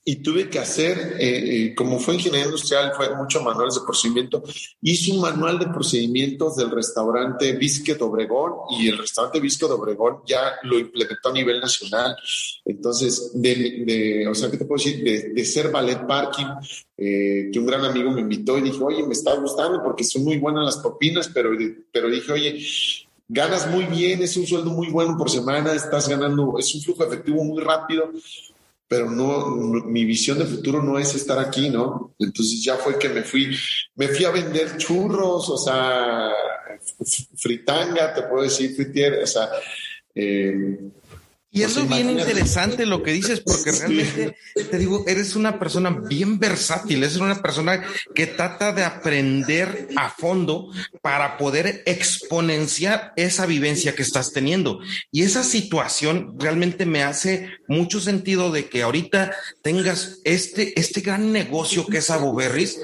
y tuve que hacer, eh, eh, como fue ingeniería industrial, fue mucho manuales de procedimiento, hice un manual de procedimientos del restaurante Bisque de Obregón y el restaurante Bisque de Obregón ya lo implementó a nivel nacional. Entonces, de, o sea, ¿qué te puedo decir? De, ser ballet parking, eh, que un gran amigo me invitó y dije, oye, me está gustando porque son muy buenas las propinas, pero, pero dije, oye, ganas muy bien, es un sueldo muy bueno por semana, estás ganando, es un flujo efectivo muy rápido pero no, mi visión de futuro no es estar aquí, ¿no? Entonces ya fue que me fui, me fui a vender churros, o sea, fritanga, te puedo decir, fritier, o sea, eh, y es bien interesante lo que dices, porque realmente te digo, eres una persona bien versátil, eres una persona que trata de aprender a fondo para poder exponenciar esa vivencia que estás teniendo. Y esa situación realmente me hace mucho sentido de que ahorita tengas este, este gran negocio que es Aboberris,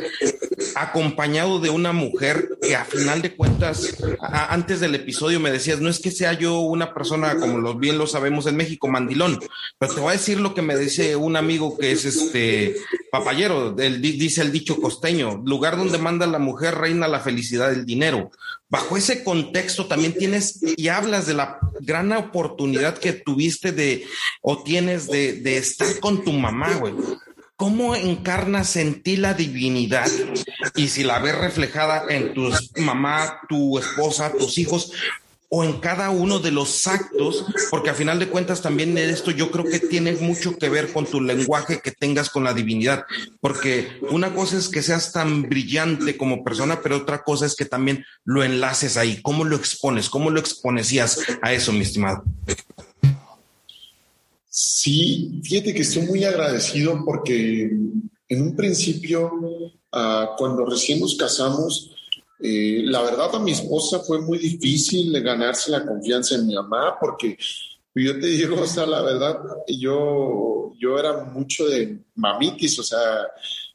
acompañado de una mujer que a final de cuentas, antes del episodio me decías, no es que sea yo una persona como los bien lo sabemos en México, mandilón. Pero te voy a decir lo que me dice un amigo que es este papayero, dice el dicho costeño, lugar donde manda la mujer reina la felicidad del dinero. Bajo ese contexto también tienes y hablas de la gran oportunidad que tuviste de o tienes de, de estar con tu mamá, güey. ¿Cómo encarnas en ti la divinidad? Y si la ves reflejada en tu mamá, tu esposa, tus hijos, o en cada uno de los actos, porque a final de cuentas también esto yo creo que tiene mucho que ver con tu lenguaje que tengas con la divinidad, porque una cosa es que seas tan brillante como persona, pero otra cosa es que también lo enlaces ahí, cómo lo expones, cómo lo exponecías a eso, mi estimado. Sí, fíjate que estoy muy agradecido porque en un principio, ah, cuando recién nos casamos, eh, la verdad a mi esposa fue muy difícil ganarse la confianza en mi mamá porque yo te digo, o sea, la verdad, yo, yo era mucho de mamitis, o sea,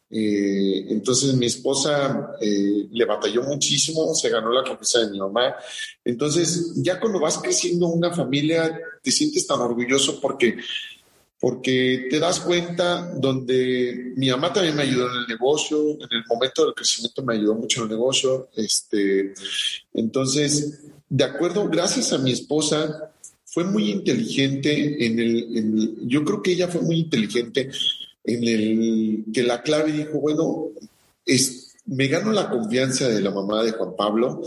eh, entonces mi esposa eh, le batalló muchísimo, se ganó la confianza de mi mamá. Entonces, ya cuando vas creciendo una familia, te sientes tan orgulloso porque porque te das cuenta donde mi mamá también me ayudó en el negocio, en el momento del crecimiento me ayudó mucho en el negocio, este, entonces, de acuerdo, gracias a mi esposa, fue muy inteligente en el, yo creo que ella fue muy inteligente en el que la clave dijo, bueno, es, me gano la confianza de la mamá de Juan Pablo,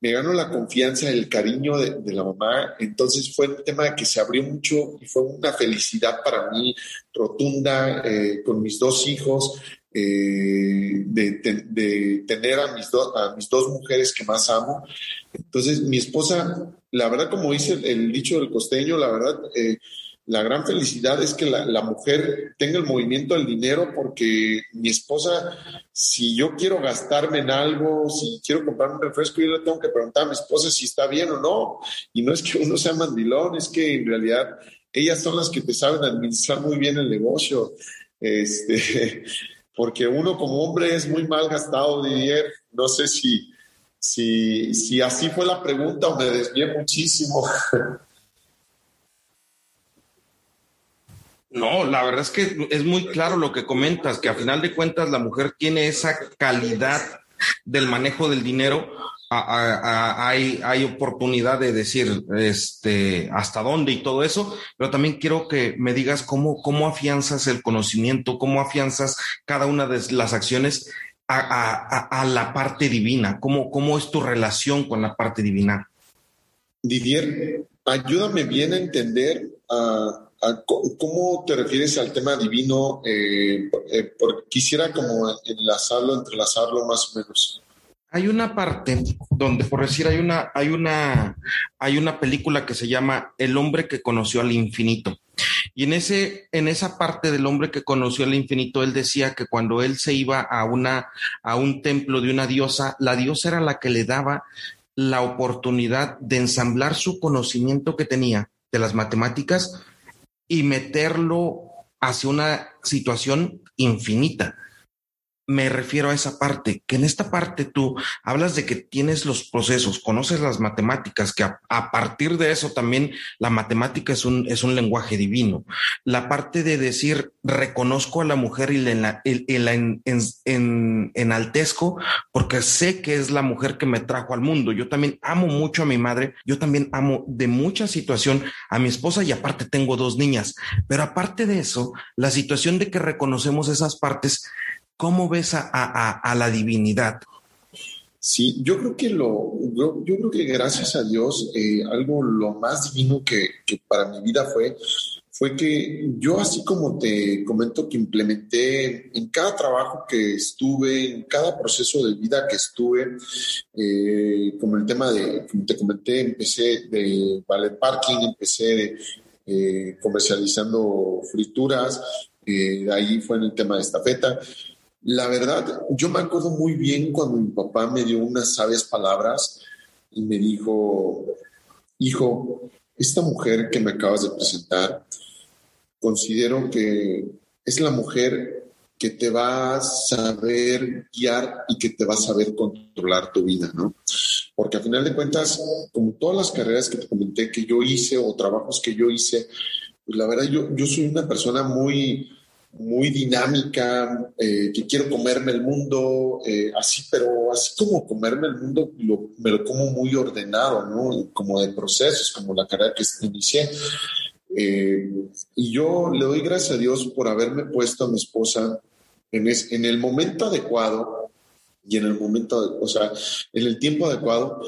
me gano la confianza, el cariño de, la mamá, entonces fue un tema que se abrió mucho y fue una felicidad para mí rotunda eh, con mis dos hijos, eh, de, tener a mis, a mis dos mujeres que más amo. Entonces, mi esposa, la verdad, como dice el, dicho del costeño, la verdad, eh, la gran felicidad es que la, mujer tenga el movimiento del dinero porque mi esposa, si yo quiero gastarme en algo, si quiero comprar un refresco, yo le tengo que preguntar a mi esposa si está bien o no. Y no es que uno sea mandilón, es que en realidad ellas son las que te saben administrar muy bien el negocio. Este, porque uno como hombre es muy mal gastado, Didier. No sé si, si, si así fue la pregunta o me desvié muchísimo. No, la verdad es que es muy claro lo que comentas, que a final de cuentas la mujer tiene esa calidad del manejo del dinero. hay, hay oportunidad de decir este, hasta dónde y todo eso, pero también quiero que me digas cómo, cómo afianzas el conocimiento, cómo afianzas cada una de las acciones a, la parte divina, cómo, cómo es tu relación con la parte divina. Didier, ayúdame bien a entender a ¿Cómo te refieres al tema divino? Eh, eh, quisiera como enlazarlo, entrelazarlo más o menos. Hay una parte donde, por decir, hay una, hay una, hay una película que se llama El hombre que conoció al infinito. Y en ese, en esa parte del hombre que conoció al infinito, él decía que cuando él se iba a una, a un templo de una diosa, la diosa era la que le daba la oportunidad de ensamblar su conocimiento que tenía de las matemáticas y meterlo hacia una situación infinita me refiero a esa parte, que en esta parte tú hablas de que tienes los procesos, conoces las matemáticas, que a, partir de eso también la matemática es un, es un lenguaje divino. La parte de decir, reconozco a la mujer y la, en, en, enaltezco porque sé que es la mujer que me trajo al mundo. Yo también amo mucho a mi madre, yo también amo de mucha situación a mi esposa y aparte tengo dos niñas. Pero aparte de eso, la situación de que reconocemos esas partes, ¿Cómo ves a, la divinidad? Sí, yo creo que lo, yo, creo que gracias a Dios, eh, algo lo más divino que, para mi vida fue, fue que yo así como te comento que implementé en cada trabajo que estuve, en cada proceso de vida que estuve, eh, como el tema de, como te comenté, empecé de ballet parking, empecé eh, comercializando frituras, de ahí fue en el tema de estafeta. La verdad, yo me acuerdo muy bien cuando mi papá me dio unas sabias palabras y me dijo, hijo, esta mujer que me acabas de presentar, considero que es la mujer que te va a saber guiar y que te va a saber controlar tu vida, ¿no? Porque a final de cuentas, como todas las carreras que te comenté que yo hice o trabajos que yo hice, pues la verdad yo, yo soy una persona muy, muy dinámica, eh, que quiero comerme el mundo, eh, así, pero así como comerme el mundo, me lo como muy ordenado, ¿no? Como de procesos, como la carrera que inicié. Eh, y yo le doy gracias a Dios por haberme puesto a mi esposa en, en el momento adecuado y en el momento, o sea, en el tiempo adecuado.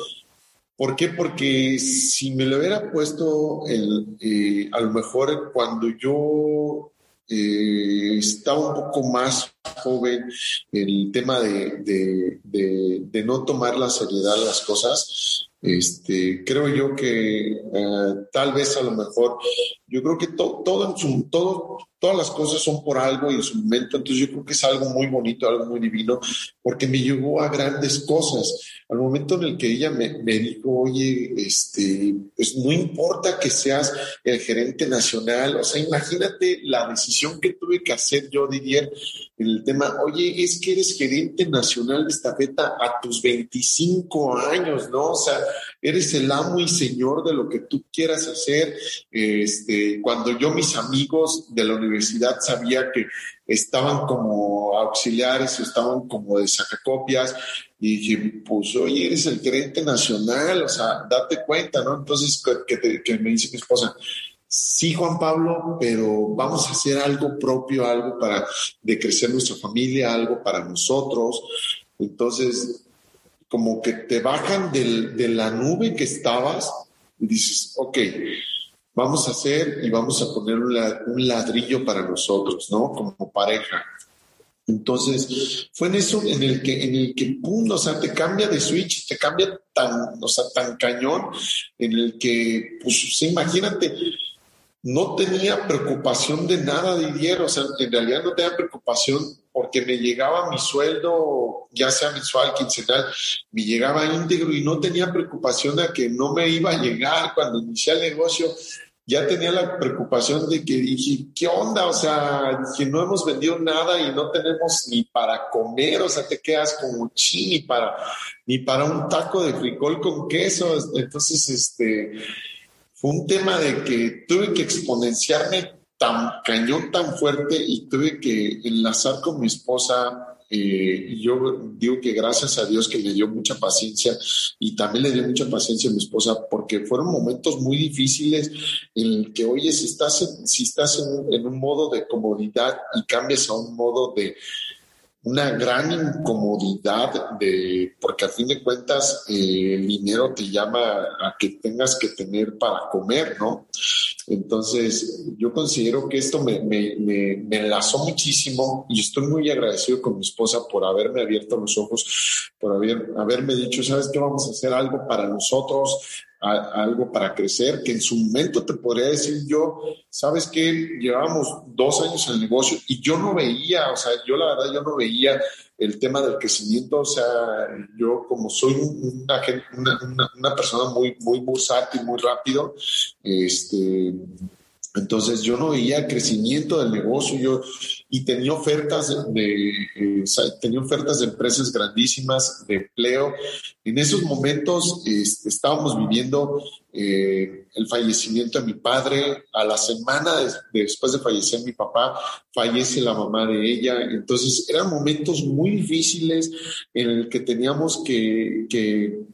¿Por qué? Porque si me lo hubiera puesto el, a lo mejor cuando yo eh, estaba un poco más joven, el tema de, de, no tomar la seriedad las cosas, este, creo yo que eh, tal vez a lo mejor, yo creo que todo en su, todo, todas las cosas son por algo y en su momento, entonces yo creo que es algo muy bonito, algo muy divino, porque me llevó a grandes cosas. Al momento en el que ella me, me dijo, oye, este, pues no importa que seas el gerente nacional, o sea, imagínate la decisión que tuve que hacer yo, Didier, en el tema, oye, es que eres gerente nacional de estafeta a tus 25 años, ¿no? O sea, eres el amo y señor de lo que tú quieras hacer. Este, cuando yo, mis amigos de la universidad sabía que estaban como auxiliares, estaban como de sacacopias, y dije, pues oye, eres el gerente nacional, o sea, date cuenta, ¿no? Entonces, que, me dice mi esposa, sí, Juan Pablo, pero vamos a hacer algo propio, algo para de crecer nuestra familia, algo para nosotros. Entonces, como que te bajan de la nube que estabas y dices, ok, vamos a hacer y vamos a poner un ladrillo para nosotros, ¿no? Como pareja. Entonces, fue en eso en el que, en el que, pum, o sea, te cambia de switch, te cambia tan, o sea, tan cañón, en el que, pues, imagínate, no tenía preocupación de nada de dinero, o sea, en realidad no tenía preocupación porque me llegaba mi sueldo, ya sea mensual, quincenal, me llegaba íntegro y no tenía preocupación de que no me iba a llegar cuando inicié el negocio ya tenía la preocupación de que dije, ¿qué onda? O sea, que no hemos vendido nada y no tenemos ni para comer, o sea, te quedas como chi, ni para, ni para un taco de frijol con queso. Entonces, este, un tema de que tuve que exponenciarme tan cañón, tan fuerte y tuve que enlazar con mi esposa eh, yo digo que gracias a Dios que le dio mucha paciencia y también le dio mucha paciencia a mi esposa porque fueron momentos muy difíciles en el que, oye, si estás, si estás en un modo de comodidad y cambias a un modo de, una gran incomodidad de, porque a fin de cuentas eh, el dinero te llama a que tengas que tener para comer, ¿no? Entonces, yo considero que esto me, me, me, enlazó muchísimo y estoy muy agradecido con mi esposa por haberme abierto los ojos, por haber, haberme dicho, ¿sabes qué? Vamos a hacer algo para nosotros, algo para crecer, que en su momento te podría decir yo, sabes que llevamos dos años en el negocio y yo no veía, o sea, yo la verdad yo no veía el tema del crecimiento, o sea, yo como soy una, una, persona muy, muy bursátil, muy rápido, este, entonces yo no veía crecimiento del negocio, yo y tenía ofertas de eh, tenía ofertas de empresas grandísimas de empleo. En esos momentos este, estábamos viviendo eh, el fallecimiento de mi padre. A la semana después de fallecer mi papá, fallece la mamá de ella. Entonces eran momentos muy difíciles en el que teníamos que, que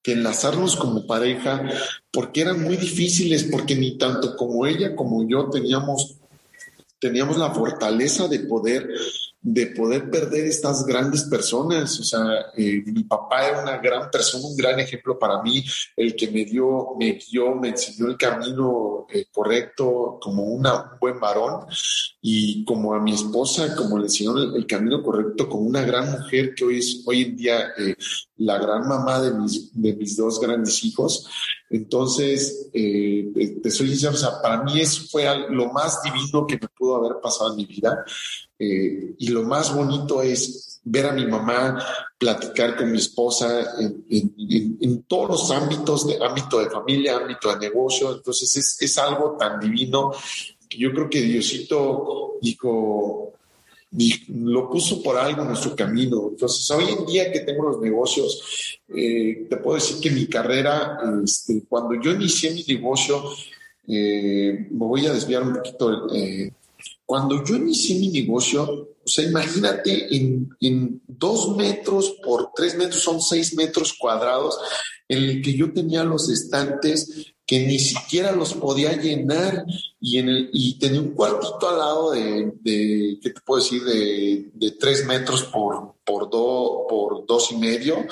que enlazarnos como pareja, porque eran muy difíciles, porque ni tanto como ella como yo teníamos, teníamos la fortaleza de poder de poder perder estas grandes personas. O sea, eh, mi papá era una gran persona, un gran ejemplo para mí, el que me dio, me guió, me enseñó el camino eh, correcto como una, un buen varón y como a mi esposa, como le enseñó el, camino correcto como una gran mujer que hoy es hoy en día eh, la gran mamá de mis, de mis dos grandes hijos. Entonces, te soy sincero, o sea, para mí eso fue lo más divino que me pudo haber pasado en mi vida. Eh, y lo más bonito es ver a mi mamá platicar con mi esposa en, todos los ámbitos, de, ámbito de familia, ámbito de negocio. Entonces es, es algo tan divino que yo creo que Diosito dijo, lo puso por algo en nuestro camino. Entonces, hoy en día que tengo los negocios, eh, te puedo decir que mi carrera, este, cuando yo inicié mi negocio, eh, me voy a desviar un poquito eh, cuando yo inicié mi negocio, o sea, imagínate en, dos metros por tres metros, son seis metros cuadrados, en el que yo tenía los estantes que ni siquiera los podía llenar y, en el, y tenía un cuartito al lado de, de ¿qué te puedo decir? De, de tres metros por, por, por dos y medio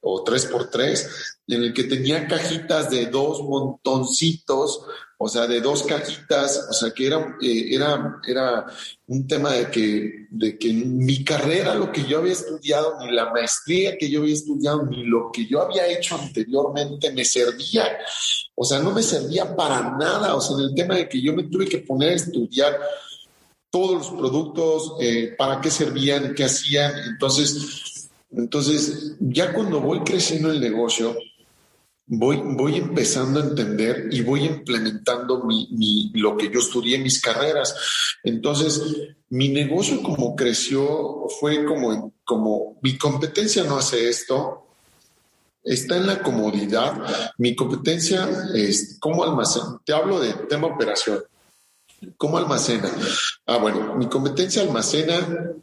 o tres por tres, en el que tenía cajitas de dos montoncitos o sea, de dos cajitas, o sea, que era, eh, era, era un tema de que, de que mi carrera, lo que yo había estudiado, ni la maestría que yo había estudiado, ni lo que yo había hecho anteriormente me servía. O sea, no me servía para nada. O sea, en el tema de que yo me tuve que poner a estudiar todos los productos, eh, para qué servían, qué hacían. Entonces, entonces, ya cuando voy creciendo el negocio, voy, voy empezando a entender y voy implementando mi, lo que yo estudié, mis carreras. Entonces, mi negocio como creció fue como, como mi competencia no hace esto, está en la comodidad. Mi competencia es cómo almacena. Te hablo de tema operación. ¿Cómo almacena? Ah, bueno, mi competencia almacena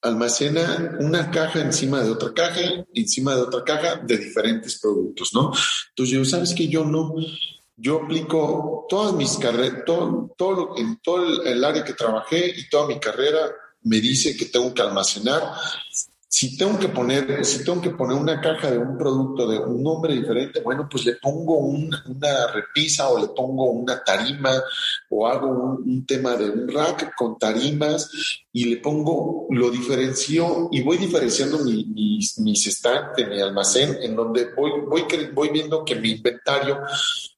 almacena una caja encima de otra caja, encima de otra caja de diferentes productos, ¿no? Entonces yo, ¿sabes que Yo no, yo aplico todas mis carreras, todo, todo, en todo el área que trabajé y toda mi carrera me dice que tengo que almacenar si tengo que poner, si tengo que poner una caja de un producto de un nombre diferente, bueno, pues le pongo una repisa o le pongo una tarima o hago un, tema de un rack con tarimas y le pongo, lo diferencio y voy diferenciando mi, mis, mis estantes, mi almacén, en donde voy, voy, voy viendo que mi inventario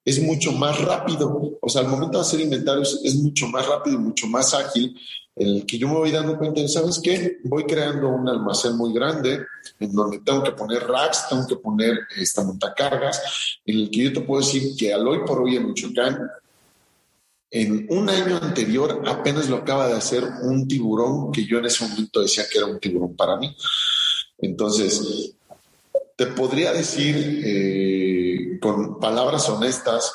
es mucho más rápido. O sea, al momento de hacer inventarios es mucho más rápido y mucho más ágil el que yo me voy dando cuenta de, ¿sabes qué? Voy creando un almacén muy grande en donde tengo que poner racks, tengo que poner esta montacargas, en el que yo te puedo decir que al hoy por hoy en Michoacán, en un año anterior apenas lo acaba de hacer un tiburón que yo en ese momento decía que era un tiburón para mí. Entonces, te podría decir eh, con palabras honestas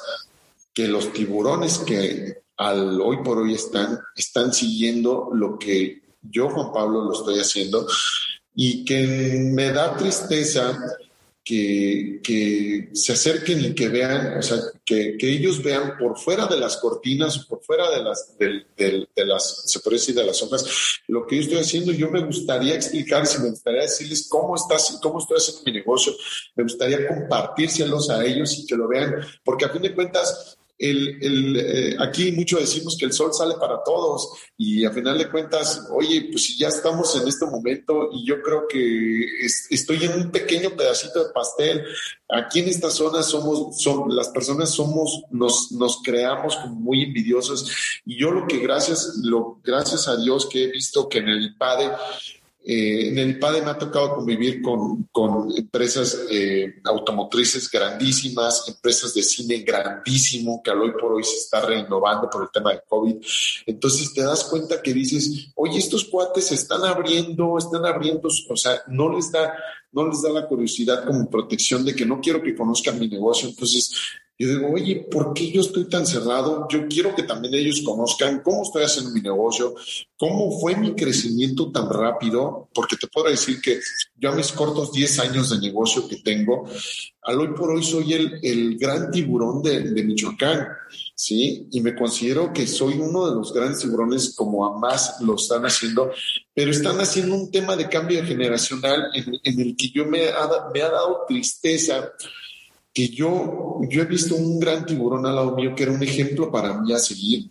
que los tiburones que al hoy por hoy están, están siguiendo lo que yo, Juan Pablo, lo estoy haciendo y que me da tristeza que, que, se acerquen y que vean, o sea, que, que, ellos vean por fuera de las cortinas por fuera de las, de, de, las, se puede decir, de las hojas, lo que yo estoy haciendo. Yo me gustaría explicar, si me gustaría decirles cómo, estás, cómo estoy haciendo mi negocio, me gustaría compartírselos a ellos y que lo vean, porque a fin de cuentas, el, el, eh, aquí mucho decimos que el sol sale para todos y a final de cuentas, oye, pues si ya estamos en este momento y yo creo que estoy en un pequeño pedacito de pastel, aquí en esta zona somos, son, las personas somos, nos, nos creamos como muy envidiosos y yo lo que gracias, lo, gracias a Dios que he visto que en el IPADE eh, en el IPADE me ha tocado convivir con, con empresas eh, automotrices grandísimas, empresas de cine grandísimo, que al hoy por hoy se está renovando por el tema de COVID. Entonces te das cuenta que dices, oye, estos cuates se están abriendo, están abriendo, o sea, no les da, no les da la curiosidad como protección de que no quiero que conozcan mi negocio. Entonces yo digo, oye, ¿por qué yo estoy tan cerrado? Yo quiero que también ellos conozcan cómo estoy haciendo mi negocio, cómo fue mi crecimiento tan rápido, porque te puedo decir que yo a mis cortos 10 años de negocio que tengo, al hoy por hoy soy el, el gran tiburón de, de Michoacán, ¿sí? Y me considero que soy uno de los grandes tiburones como a más lo están haciendo, pero están haciendo un tema de cambio generacional en, en el que yo me me ha dado tristeza que yo, yo he visto un gran tiburón al lado mío que era un ejemplo para mí a seguir,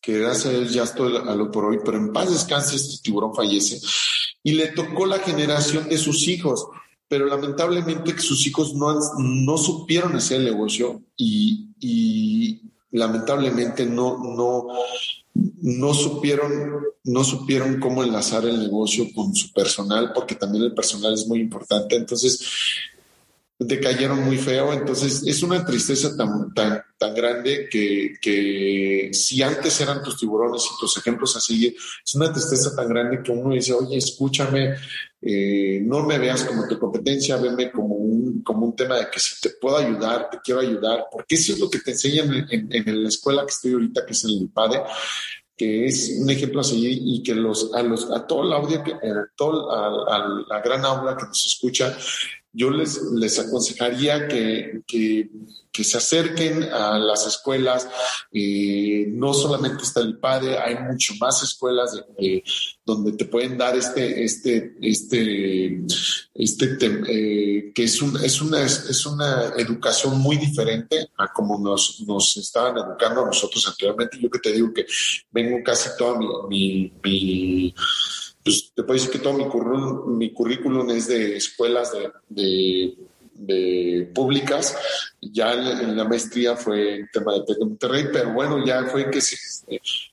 que gracias a él ya estoy a lo por hoy, pero en paz descanse, este tiburón fallece, y le tocó la generación de sus hijos, pero lamentablemente sus hijos no, no supieron hacer el negocio y, y lamentablemente no, no, no supieron, no supieron cómo enlazar el negocio con su personal, porque también el personal es muy importante. Entonces, decayeron muy feo, entonces es una tristeza tan, tan, tan grande que, que, si antes eran tus tiburones y tus ejemplos a seguir, es una tristeza tan grande que uno dice, oye, escúchame, eh, no me veas como tu competencia, veme como un, como un tema de que si te puedo ayudar, te quiero ayudar, porque eso es lo que te enseñan en, en, la escuela que estoy ahorita, que es el IPADE, que es un ejemplo a seguir y que los, a, los, a todo el audio, a, todo, a, a la gran aula que nos escucha, yo les, les aconsejaría que, que, se acerquen a las escuelas. Eh, no solamente está el IPADE, hay mucho más escuelas donde te pueden dar este, este, este, este eh, que es, un, es, una, es una educación muy diferente a como nos, nos estaban educando a nosotros anteriormente. Yo que te digo que vengo casi toda mi, mi, mi pues te puedo decir que todo mi currículum, mi currículum es de escuelas de, de, públicas. Ya en, la maestría fue el tema de Monterrey, pero bueno, ya fue que,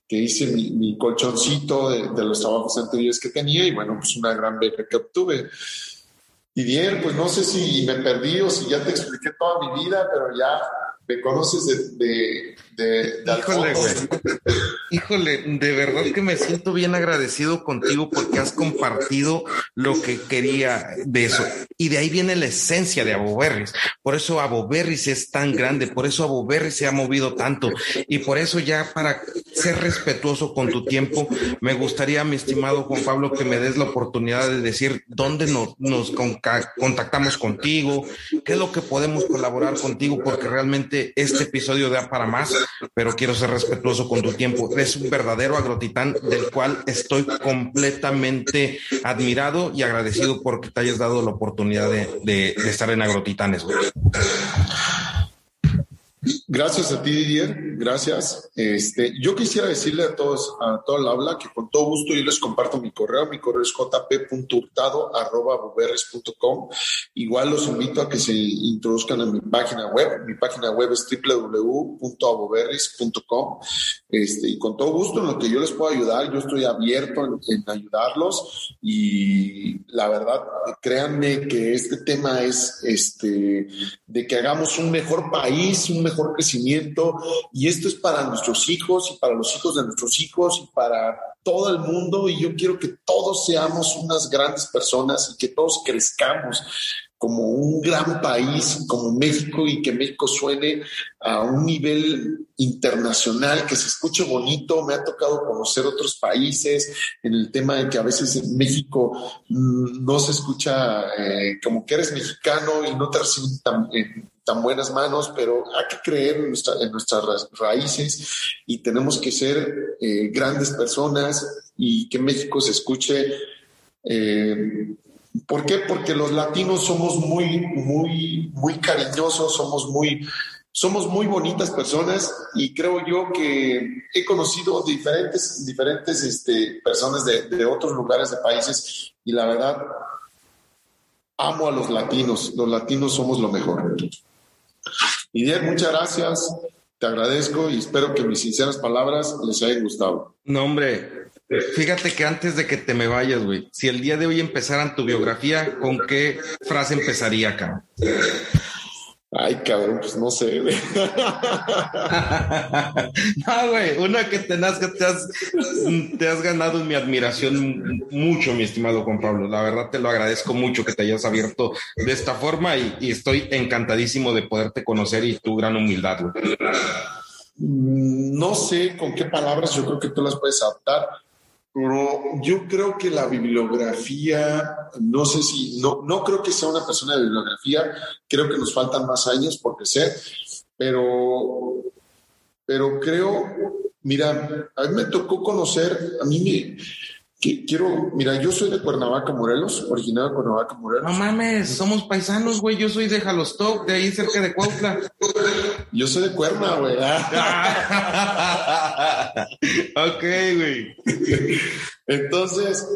que hice mi, colchoncito de, los trabajos anteriores que tenía y bueno, pues una gran beca que obtuve. Y bien, pues no sé si me perdí o si ya te expliqué toda mi vida, pero ya me conoces de, de, de Híjole, güey. Híjole, de verdad que me siento bien agradecido contigo porque has compartido lo que quería de eso. Y de ahí viene la esencia de Aboberris. Por eso Aboberris es tan grande, por eso Aboberris se ha movido tanto. Y por eso ya para ser respetuoso con tu tiempo, me gustaría, mi estimado Juan Pablo, que me des la oportunidad de decir dónde nos contactamos contigo, qué es lo que podemos colaborar contigo, porque realmente Este episodio da para más, pero quiero ser respetuoso con tu tiempo. Eres un verdadero agrotitán del cual estoy completamente admirado y agradecido porque te hayas dado la oportunidad de, estar en Agrotitanes. Gracias a ti, Didier. Gracias. Este, yo quisiera decirle a todos, a toda la habla, que con todo gusto yo les comparto mi correo. Mi correo es jp.hurtado.com. Igual los invito a que se introduzcan en mi página web. Mi página web es www.aboberris.com. Este, y con todo gusto, en lo que yo les puedo ayudar, yo estoy abierto en, en ayudarlos. Y la verdad, créanme que este tema es este, de que hagamos un mejor país, un mejor crecimiento. Y esto es para nuestros hijos y para los hijos de nuestros hijos y para todo el mundo. Y yo quiero que todos seamos unas grandes personas y que todos crezcamos como un gran país como México y que México suene a un nivel internacional, que se escuche bonito. Me ha tocado conocer otros países en el tema de que a veces en México mm, no se escucha eh, como que eres mexicano y no te reciben tan, tan buenas manos, pero hay que creer en, nuestras raíces y tenemos que ser eh, grandes personas y que México se escuche. Eh, ¿Por qué? Porque los latinos somos muy, muy, muy cariñosos, somos muy, somos muy bonitas personas y creo yo que he conocido diferentes, diferentes este, personas de, otros lugares de países y la verdad amo a los latinos. Los latinos somos lo mejor. Idier, muchas gracias. Te agradezco y espero que mis sinceras palabras les hayan gustado. No, hombre, fíjate que antes de que te me vayas, güey, si el día de hoy empezaran tu biografía, ¿con qué frase empezaría acá? Ay, cabrón, pues no sé, güey. no, güey, una que tenás que te has, te has ganado mi admiración mucho, mi estimado Juan Pablo. La verdad te lo agradezco mucho que te hayas abierto de esta forma y, estoy encantadísimo de poderte conocer y tu gran humildad, güey. No sé con qué palabras yo creo que tú las puedes adaptar pero yo creo que la bibliografía, no sé si, no, no creo que sea una persona de bibliografía, creo que nos faltan más años por crecer, pero, pero creo, mira, a mí me tocó conocer, a mí me, quiero, mira, yo soy de Cuernavaca, Morelos, originario de Cuernavaca, Morelos. No mames, somos paisanos, güey. Yo soy de Jalostoc, de ahí cerca de Cuautla. Yo soy de Cuerna, güey. ok, güey. Entonces,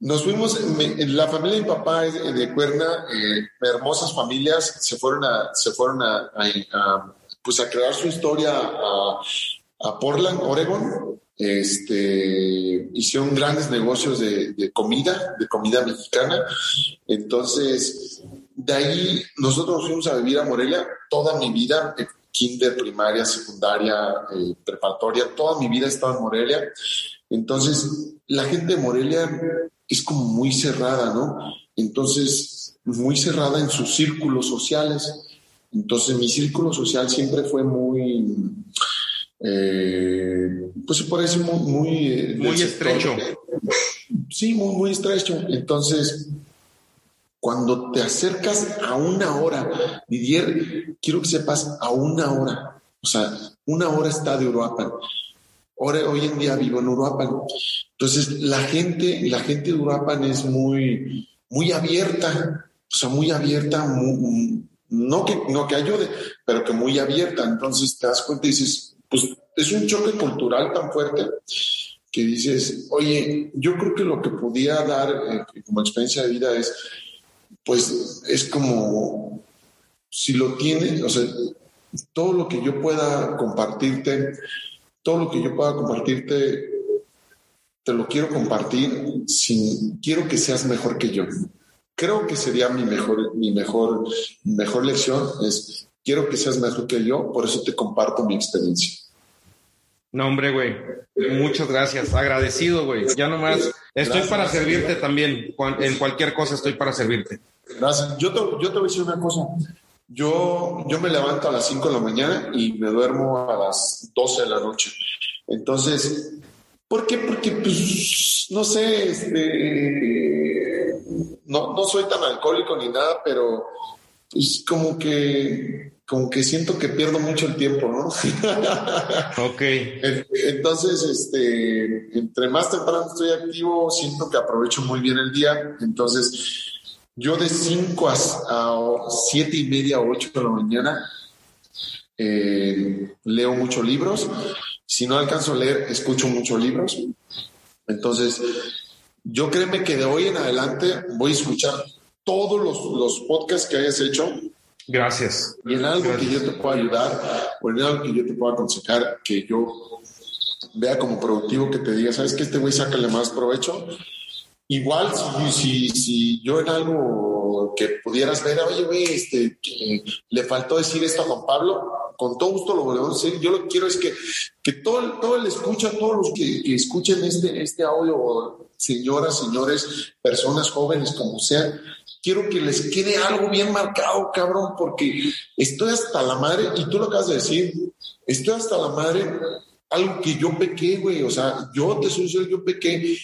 nos fuimos, la familia de mi papá es de Cuerna, eh, hermosas familias, se fueron a, se fueron a, pues a crear su historia a, a Portland, Oregon este, hicieron grandes negocios de, comida, de comida mexicana. Entonces, de ahí nosotros fuimos a vivir a Morelia toda mi vida, kinder, primaria, secundaria, eh, preparatoria, toda mi vida he estado en Morelia. Entonces, la gente de Morelia es como muy cerrada, ¿no? Entonces, muy cerrada en sus círculos sociales. Entonces, mi círculo social siempre fue muy eh, pues se parece muy... Muy, muy estrecho. Sí, muy, muy estrecho. Entonces, cuando te acercas a una hora, Didier, quiero que sepas a una hora, o sea, una hora está de Uruapan. Ahora, hoy en día vivo en Uruapan. Entonces, la gente, la gente de Uruapan es muy, muy abierta, o sea, muy abierta, no, que, no que ayude, pero que muy abierta. Entonces, te das cuenta y dices, pues es un choque cultural tan fuerte que dices, oye, yo creo que lo que podía dar eh, como experiencia de vida es, pues es como, si lo tienes, o sea, todo lo que yo pueda compartirte, todo lo que yo pueda compartirte, te lo quiero compartir sin, quiero que seas mejor que yo. Creo que sería mi mejor, mi mejor, mejor lección es quiero que seas mejor que yo, por eso te comparto mi experiencia. No, hombre, güey. Muchas gracias. Agradecido, güey. Ya nomás. Estoy para servirte también. En cualquier cosa estoy para servirte. Gracias. Yo te, yo te voy a decir una cosa. Yo, yo me levanto a las 5 de la mañana y me duermo a las 12 de la noche. Entonces, ¿por qué? Porque, pues, no sé, este, no, no soy tan alcohólico ni nada, pero pues como que como que siento que pierdo mucho el tiempo, ¿no? ok. Entonces, este, entre más temprano estoy activo, siento que aprovecho muy bien el día. Entonces, yo de 5 a, siete 7 y media, 8 de la mañana, eh, leo muchos libros. Si no alcanzo a leer, escucho muchos libros. Entonces, yo créeme que de hoy en adelante voy a escuchar todos los, los podcasts que hayas hecho Gracias. Y en algo que yo te pueda ayudar, o en algo que yo te pueda aconsejar, que yo vea como productivo, que te diga, ¿sabes que Este güey sácale más provecho. Igual, si, si, si yo en algo que pudieras ver, oye, güey, este, le faltó decir esto a Juan Pablo, con todo gusto lo volvemos a decir. Yo lo que quiero es que, que todo, todo el escucha, todos los que, que escuchen este, este audio, señoras, señores, personas jóvenes, como sean, quiero que les quede algo bien marcado, cabrón, porque estoy hasta la madre, y tú lo acabas de decir, estoy hasta la madre, algo que yo pequé, güey, o sea, yo te soy yo pequé,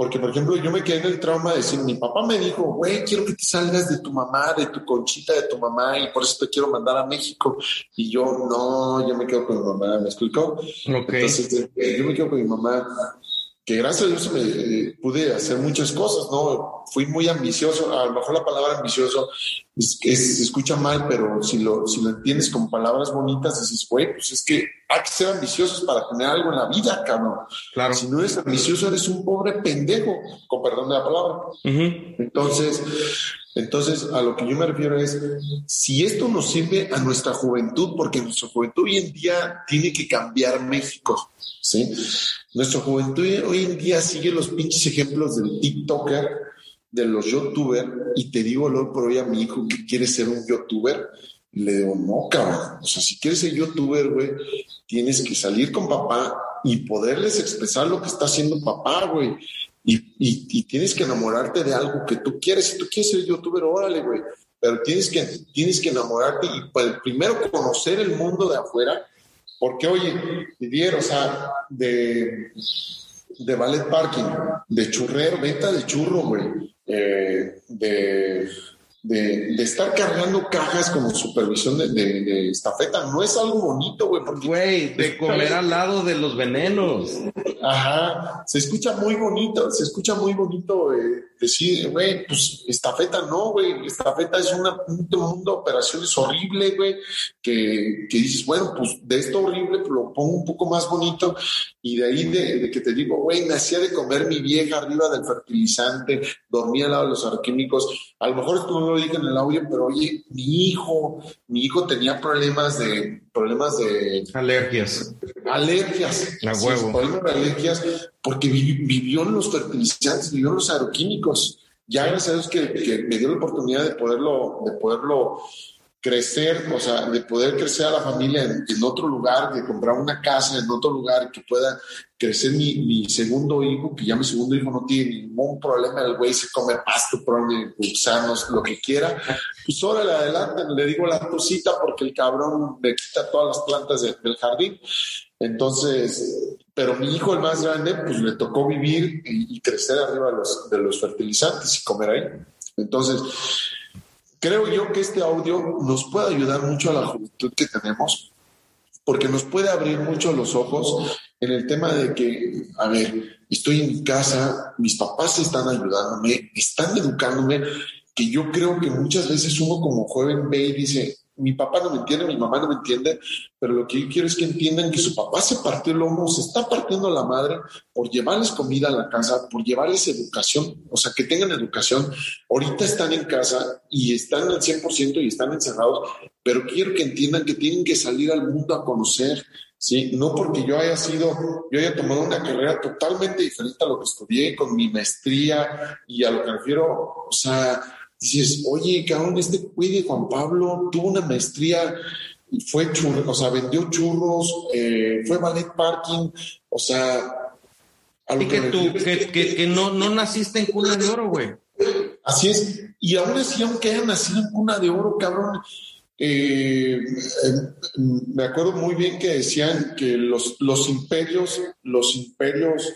porque, por ejemplo, yo me quedé en el trauma de decir, mi papá me dijo, güey, quiero que te salgas de tu mamá, de tu conchita de tu mamá, y por eso te quiero mandar a México. Y yo, no, yo me quedo con mi mamá, ¿me explicó? Entonces, yo me quedo con mi mamá que gracias a Dios me, eh, pude hacer muchas cosas, ¿no? Fui muy ambicioso, a lo mejor la palabra ambicioso se escucha mal, pero si lo, si lo entiendes como palabras bonitas, dices, güey, pues es que hay que ser ambiciosos para tener algo en la vida, cabrón. Claro. Si no eres ambicioso, eres un pobre pendejo, con perdón de la palabra. Entonces, entonces, a lo que yo me refiero es, si esto nos sirve a nuestra juventud, porque nuestra juventud hoy en día tiene que cambiar México, ¿sí? Nuestra juventud hoy en día sigue los pinches ejemplos del TikToker, de los YouTubers, y te digo luego por hoy a mi hijo que quiere ser un YouTuber, le digo, no, cabrón, o sea, si quieres ser YouTuber, güey, tienes que salir con papá y poderles expresar lo que está haciendo papá, güey. Y, y, tienes que enamorarte de algo que tú quieres. Si tú quieres ser youtuber, órale, güey. Pero tienes que, tienes que enamorarte y pues, primero conocer el mundo de afuera porque, oye, Didier, o sea, de, de ballet parking, de churrero, venta de churro, güey, eh, de de, de, estar cargando cajas como supervisión de, de, estafeta no es algo bonito, güey. Güey, de comer al lado de los venenos. Ajá, se escucha muy bonito, se escucha muy bonito eh, decir, güey, pues estafeta no, güey. Estafeta es una, un mundo de operaciones horrible, güey, que, que, dices, bueno, pues de esto horrible pues, lo pongo un poco más bonito y de ahí de, que te digo, güey, me hacía de comer mi vieja arriba del fertilizante, dormía al lado de los arquímicos. A lo mejor esto no lo dije en el audio, pero oye, mi hijo, mi hijo tenía problemas de, problemas de... Alergias. Alergias. A huevo. problemas de alergias porque vivió en los fertilizantes, vivió en los agroquímicos. Ya gracias a Dios que, que me dio la oportunidad de poderlo, de poderlo crecer, o sea, de poder crecer a la familia en, otro lugar, de comprar una casa en otro lugar, que pueda crecer mi, segundo hijo, que ya mi segundo hijo no tiene ningún problema, el güey se come pasto, pone gusanos, lo que quiera, pues órale adelante, le digo la cosita porque el cabrón me quita todas las plantas del jardín. Entonces, pero mi hijo, el más grande, pues le tocó vivir y, crecer arriba de los fertilizantes y comer ahí. Entonces, Creo yo que este audio nos puede ayudar mucho a la juventud que tenemos, porque nos puede abrir mucho los ojos en el tema de que, a ver, estoy en casa, mis papás están ayudándome, están educándome, que yo creo que muchas veces uno como joven ve y dice, mi papá no me entiende, mi mamá no me entiende, pero lo que yo quiero es que entiendan que su papá se partió el lomo, se está partiendo la madre por llevarles comida a la casa, por llevarles educación, o sea, que tengan educación. Ahorita están en casa y están al 100% y están encerrados, pero quiero que entiendan que tienen que salir al mundo a conocer, ¿sí? No porque yo haya sido, yo haya tomado una carrera totalmente diferente a lo que estudié con mi maestría y a lo que refiero, o sea, dices, oye, cabrón, este güey de Juan Pablo tuvo una maestría y fue churro, o sea, vendió churros, eh, fue ballet parking, o sea... y que, tú, que, que, no, no naciste en cuna de oro, güey. Así es. Y aún así, aunque haya nacido en cuna de oro, cabrón, eh, em, me acuerdo muy bien que decían que los, los imperios, los imperios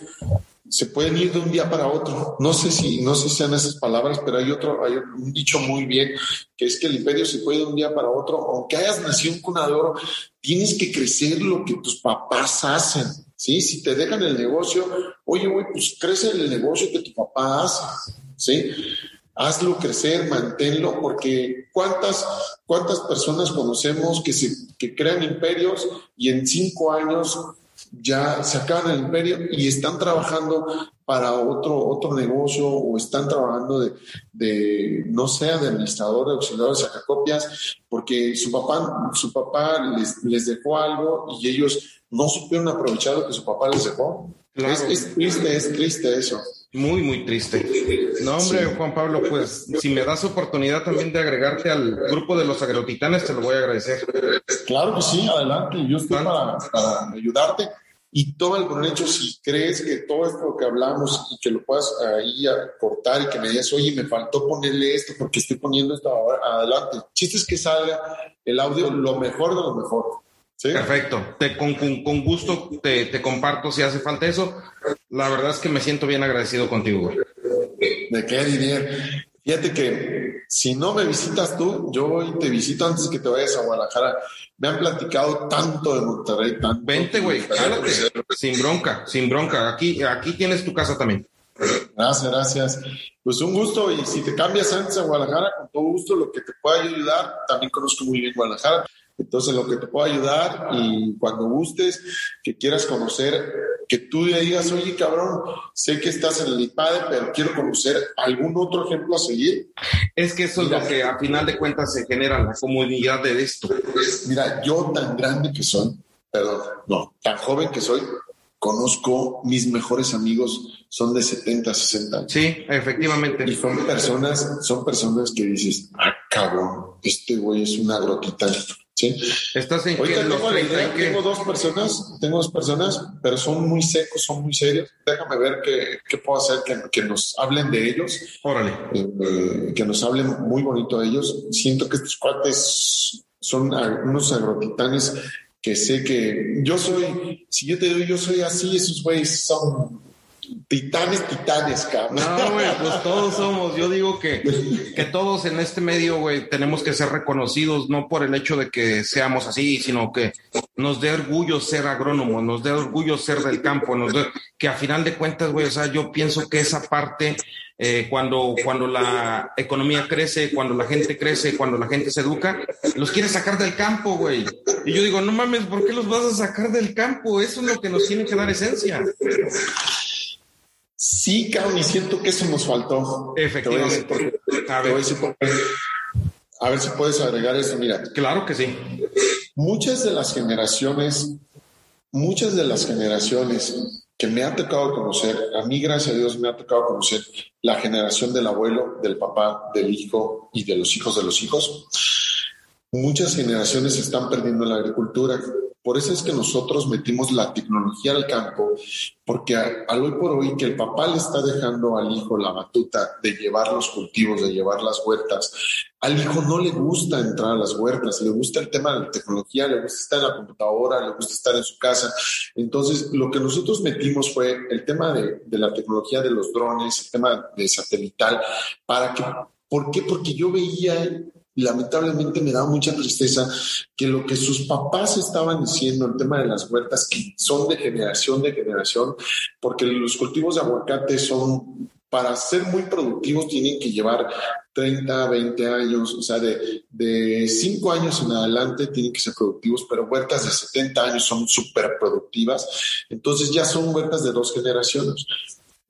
se pueden ir de un día para otro. No sé si, no sé si sean esas palabras, pero hay otro, hay un dicho muy bien, que es que el imperio se puede de un día para otro. Aunque hayas nacido en cuna de oro, tienes que crecer lo que tus papás hacen. ¿Sí? Si te dejan el negocio, oye, güey, pues crece el negocio que tu papá hace. ¿Sí? hazlo crecer, manténlo, porque cuántas, cuántas personas conocemos que se que crean imperios y en cinco años ya se acaban el imperio y están trabajando para otro, otro negocio o están trabajando de, de no sea de administrador, de auxiliar de sacacopias, porque su papá, su papá les, les dejó algo y ellos no supieron aprovechar lo que su papá les dejó. Es, es triste, es triste eso. Muy, muy triste. No, hombre, Juan Pablo, pues si me das oportunidad también de agregarte al grupo de los agrotitanes, te lo voy a agradecer. Claro que sí, adelante. Yo estoy para, para, ayudarte y toma el hecho si crees que todo esto que hablamos y que lo puedas ahí cortar y que me digas, oye, me faltó ponerle esto porque estoy poniendo esto ahora adelante. Chiste es que salga el audio lo mejor de lo mejor. Perfecto. Te, con, con, gusto te, te, comparto si hace falta eso. La verdad es que me siento bien agradecido contigo. ¿De qué, Didier? Fíjate que si no me visitas tú, yo voy te visito antes que te vayas a Guadalajara. Me han platicado tanto de Monterrey, tanto. Vente, güey, Sin bronca, sin bronca. Aquí, aquí tienes tu casa también. Gracias, gracias. Pues un gusto y si te cambias antes a Guadalajara, con todo gusto, lo que te pueda ayudar, también conozco muy bien Guadalajara. Entonces, lo que te pueda ayudar y cuando gustes, que quieras conocer, que tú le digas, oye, cabrón, sé que estás en el IPADE, pero quiero conocer algún otro ejemplo a seguir. Es que eso es lo que a final de cuentas se genera la comunidad de esto. Mira, yo tan grande que soy, perdón, no, tan joven que soy, conozco mis mejores amigos son de 70, 60 años. Sí, efectivamente. Y son personas, son personas que dices, ah, cabrón, este güey es una grotita Sí. Estás en Ahorita tengo, tengo dos personas, tengo dos personas, pero son muy secos, son muy serios. Déjame ver qué, qué puedo hacer, que, que, nos hablen de ellos. Órale. Eh, que nos hablen muy bonito de ellos. Siento que estos cuates son unos agrotitanes que sé que yo soy, si yo te digo yo soy así, esos güeyes son Titanes, titanes, cabrón. No, güey, pues todos somos. Yo digo que, que todos en este medio, güey, tenemos que ser reconocidos, no por el hecho de que seamos así, sino que nos dé orgullo ser agrónomo, nos dé orgullo ser del campo, nos dé, que a final de cuentas, güey, o sea, yo pienso que esa parte, eh, cuando, cuando la economía crece, cuando la gente crece, cuando la gente se educa, los quiere sacar del campo, güey. Y yo digo, no mames, ¿por qué los vas a sacar del campo? Eso es lo que nos tiene que dar esencia. Sí, cabrón, y siento que eso nos faltó. Efectivamente. A ver. a ver si puedes agregar eso. Mira. Claro que sí. Muchas de las generaciones, muchas de las generaciones que me ha tocado conocer, a mí gracias a Dios me ha tocado conocer la generación del abuelo, del papá, del hijo y de los hijos de los hijos. Muchas generaciones están perdiendo la agricultura por eso es que nosotros metimos la tecnología al campo, porque al hoy por hoy que el papá le está dejando al hijo la batuta de llevar los cultivos, de llevar las huertas, al hijo no le gusta entrar a las huertas, le gusta el tema de la tecnología, le gusta estar en la computadora, le gusta estar en su casa. Entonces, lo que nosotros metimos fue el tema de, de la tecnología de los drones, el tema de satelital, para que, ¿por qué? Porque yo veía lamentablemente me da mucha tristeza que lo que sus papás estaban diciendo, el tema de las huertas, que son de generación de generación, porque los cultivos de aguacate son, para ser muy productivos, tienen que llevar 30, 20 años, o sea, de, de 5 años en adelante tienen que ser productivos, pero huertas de 70 años son súper productivas, entonces ya son huertas de dos generaciones.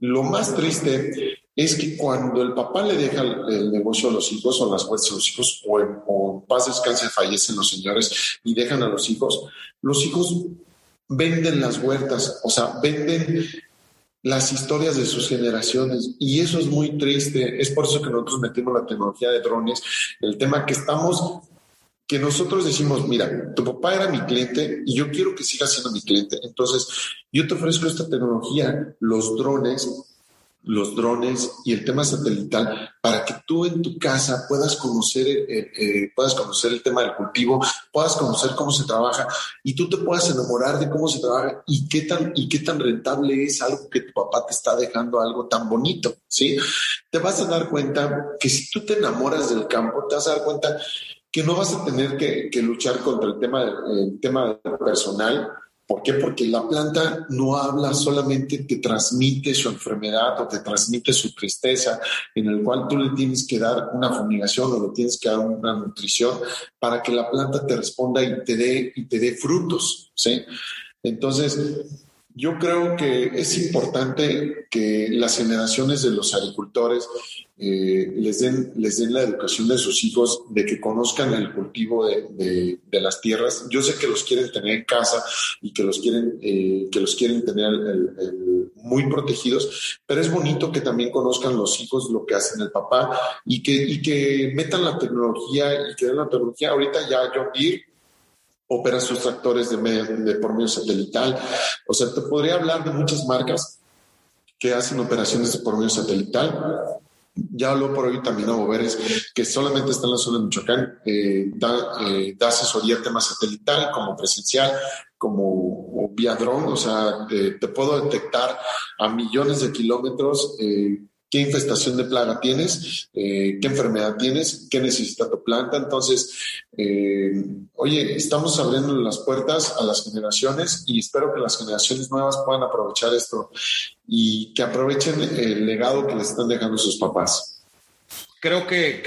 Lo más triste es que cuando el papá le deja el, negocio a los hijos o las huertas a los hijos, o en, o paz descanse fallecen los señores y dejan a los hijos, los hijos venden las huertas, o sea, venden las historias de sus generaciones y eso es muy triste. Es por eso que nosotros metimos la tecnología de drones, el tema que estamos que nosotros decimos, mira, tu papá era mi cliente y yo quiero que siga siendo mi cliente. Entonces, yo te ofrezco esta tecnología, los drones, los drones y el tema satelital para que tú en tu casa puedas conocer, eh, eh, puedas conocer el tema del cultivo, puedas conocer cómo se trabaja y tú te puedas enamorar de cómo se trabaja y qué tan, y qué tan rentable es algo que tu papá te está dejando algo tan bonito, ¿sí? Te vas a dar cuenta que si tú te enamoras del campo, te vas a dar cuenta que no vas a tener que, que luchar contra el tema, el tema personal, ¿Por qué? Porque la planta no habla solamente, te transmite su enfermedad o te transmite su tristeza, en el cual tú le tienes que dar una fumigación o le tienes que dar una nutrición para que la planta te responda y te dé, y te dé frutos, ¿sí? Entonces, yo creo que es importante que las generaciones de los agricultores eh, les, den, les den la educación de sus hijos, de que conozcan el cultivo de, de, las tierras. Yo sé que los quieren tener en casa y que los quieren, eh, que los quieren tener muy protegidos, pero es bonito que también conozcan los hijos lo que hacen el papá y que, y que metan la tecnología y que den la tecnología. Ahorita ya John Deere opera sus tractores de, de por medio satelital. O sea, te podría hablar de muchas marcas que hacen operaciones de por medio satelital ya habló por hoy también a Boveres, que solamente está en la zona de Michoacán, eh, da, eh, da, asesoría tema satelital, como presencial, como vía dron, o sea, te, te, puedo detectar a millones de kilómetros eh, qué infestación de plaga tienes, eh, qué enfermedad tienes, qué necesita tu planta. Entonces, eh, oye, estamos abriendo las puertas a las generaciones y espero que las generaciones nuevas puedan aprovechar esto y que aprovechen el legado que les están dejando sus papás. Creo que,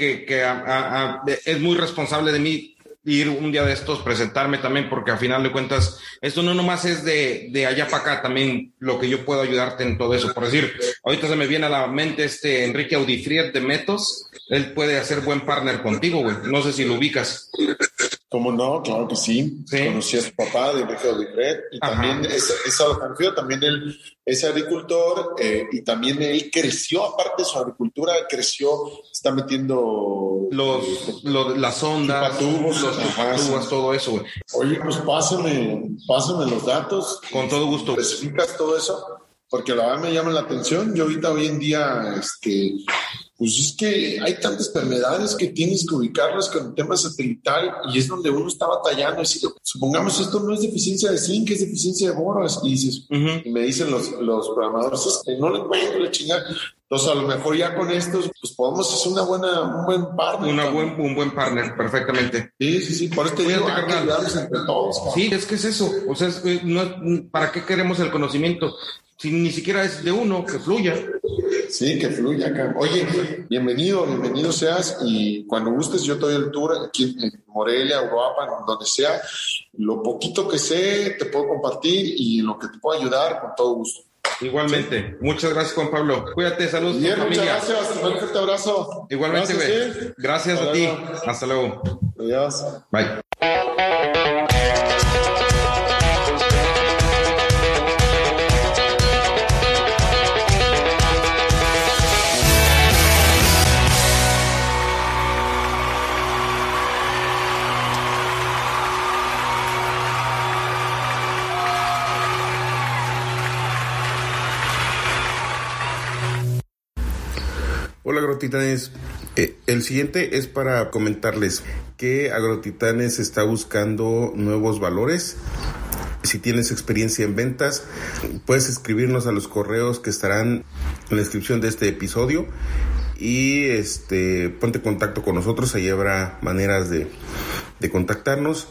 es muy responsable de mí ir un día de estos, presentarme también, porque al final de cuentas, esto no nomás es de, de allá para acá, también lo que yo puedo ayudarte en todo eso. Por decir, ahorita se me viene a la mente este Enrique Audifriet de Metos, él puede hacer buen partner contigo, güey. No sé si lo ubicas. ¿Cómo no? Claro que sí. Conocí a su papá de Audifriet y también es, es también él es agricultor eh, y también él creció, aparte de su agricultura, creció, está metiendo los, las ondas, tubos, los tubos, todo eso, güey. Oye, pues pásame, pásame los datos. Con todo gusto. ¿Especificas todo eso? Porque la verdad me llama la atención. Yo ahorita hoy en día, este, pues es que hay tantas enfermedades que tienes que ubicarlas con el tema satelital y es donde uno está batallando. Es decir, supongamos esto no es deficiencia de zinc, es deficiencia de boras. Y dices, y me dicen los, los programadores, que no le encuentro la chingada. Entonces, a lo mejor ya con estos, pues podemos hacer una buena, un buen partner. Una buen, un buen partner, perfectamente. Sí, sí, sí. Por este día hay que entre todos. Sí, es que es eso. O sea, eh, no, ¿para qué queremos el conocimiento? Si ni siquiera es de uno, que fluya. Sí, que fluya acá. Oye, bienvenido, bienvenido seas y cuando gustes yo te doy el tour aquí en Morelia, Europa, donde sea. Lo poquito que sé te puedo compartir y lo que te puedo ayudar con todo gusto. Igualmente. Muchas gracias, Juan Pablo. Cuídate, saludos. Bien, muchas gracias. Un fuerte abrazo. Igualmente, güey. Gracias, a ti. Hasta luego. Adiós. Bye. Hola Agrotitanes, eh, el siguiente es para comentarles que Agrotitanes está buscando nuevos valores. Si tienes experiencia en ventas, puedes escribirnos a los correos que estarán en la descripción de este episodio y este ponte en contacto con nosotros, ahí habrá maneras de, de contactarnos.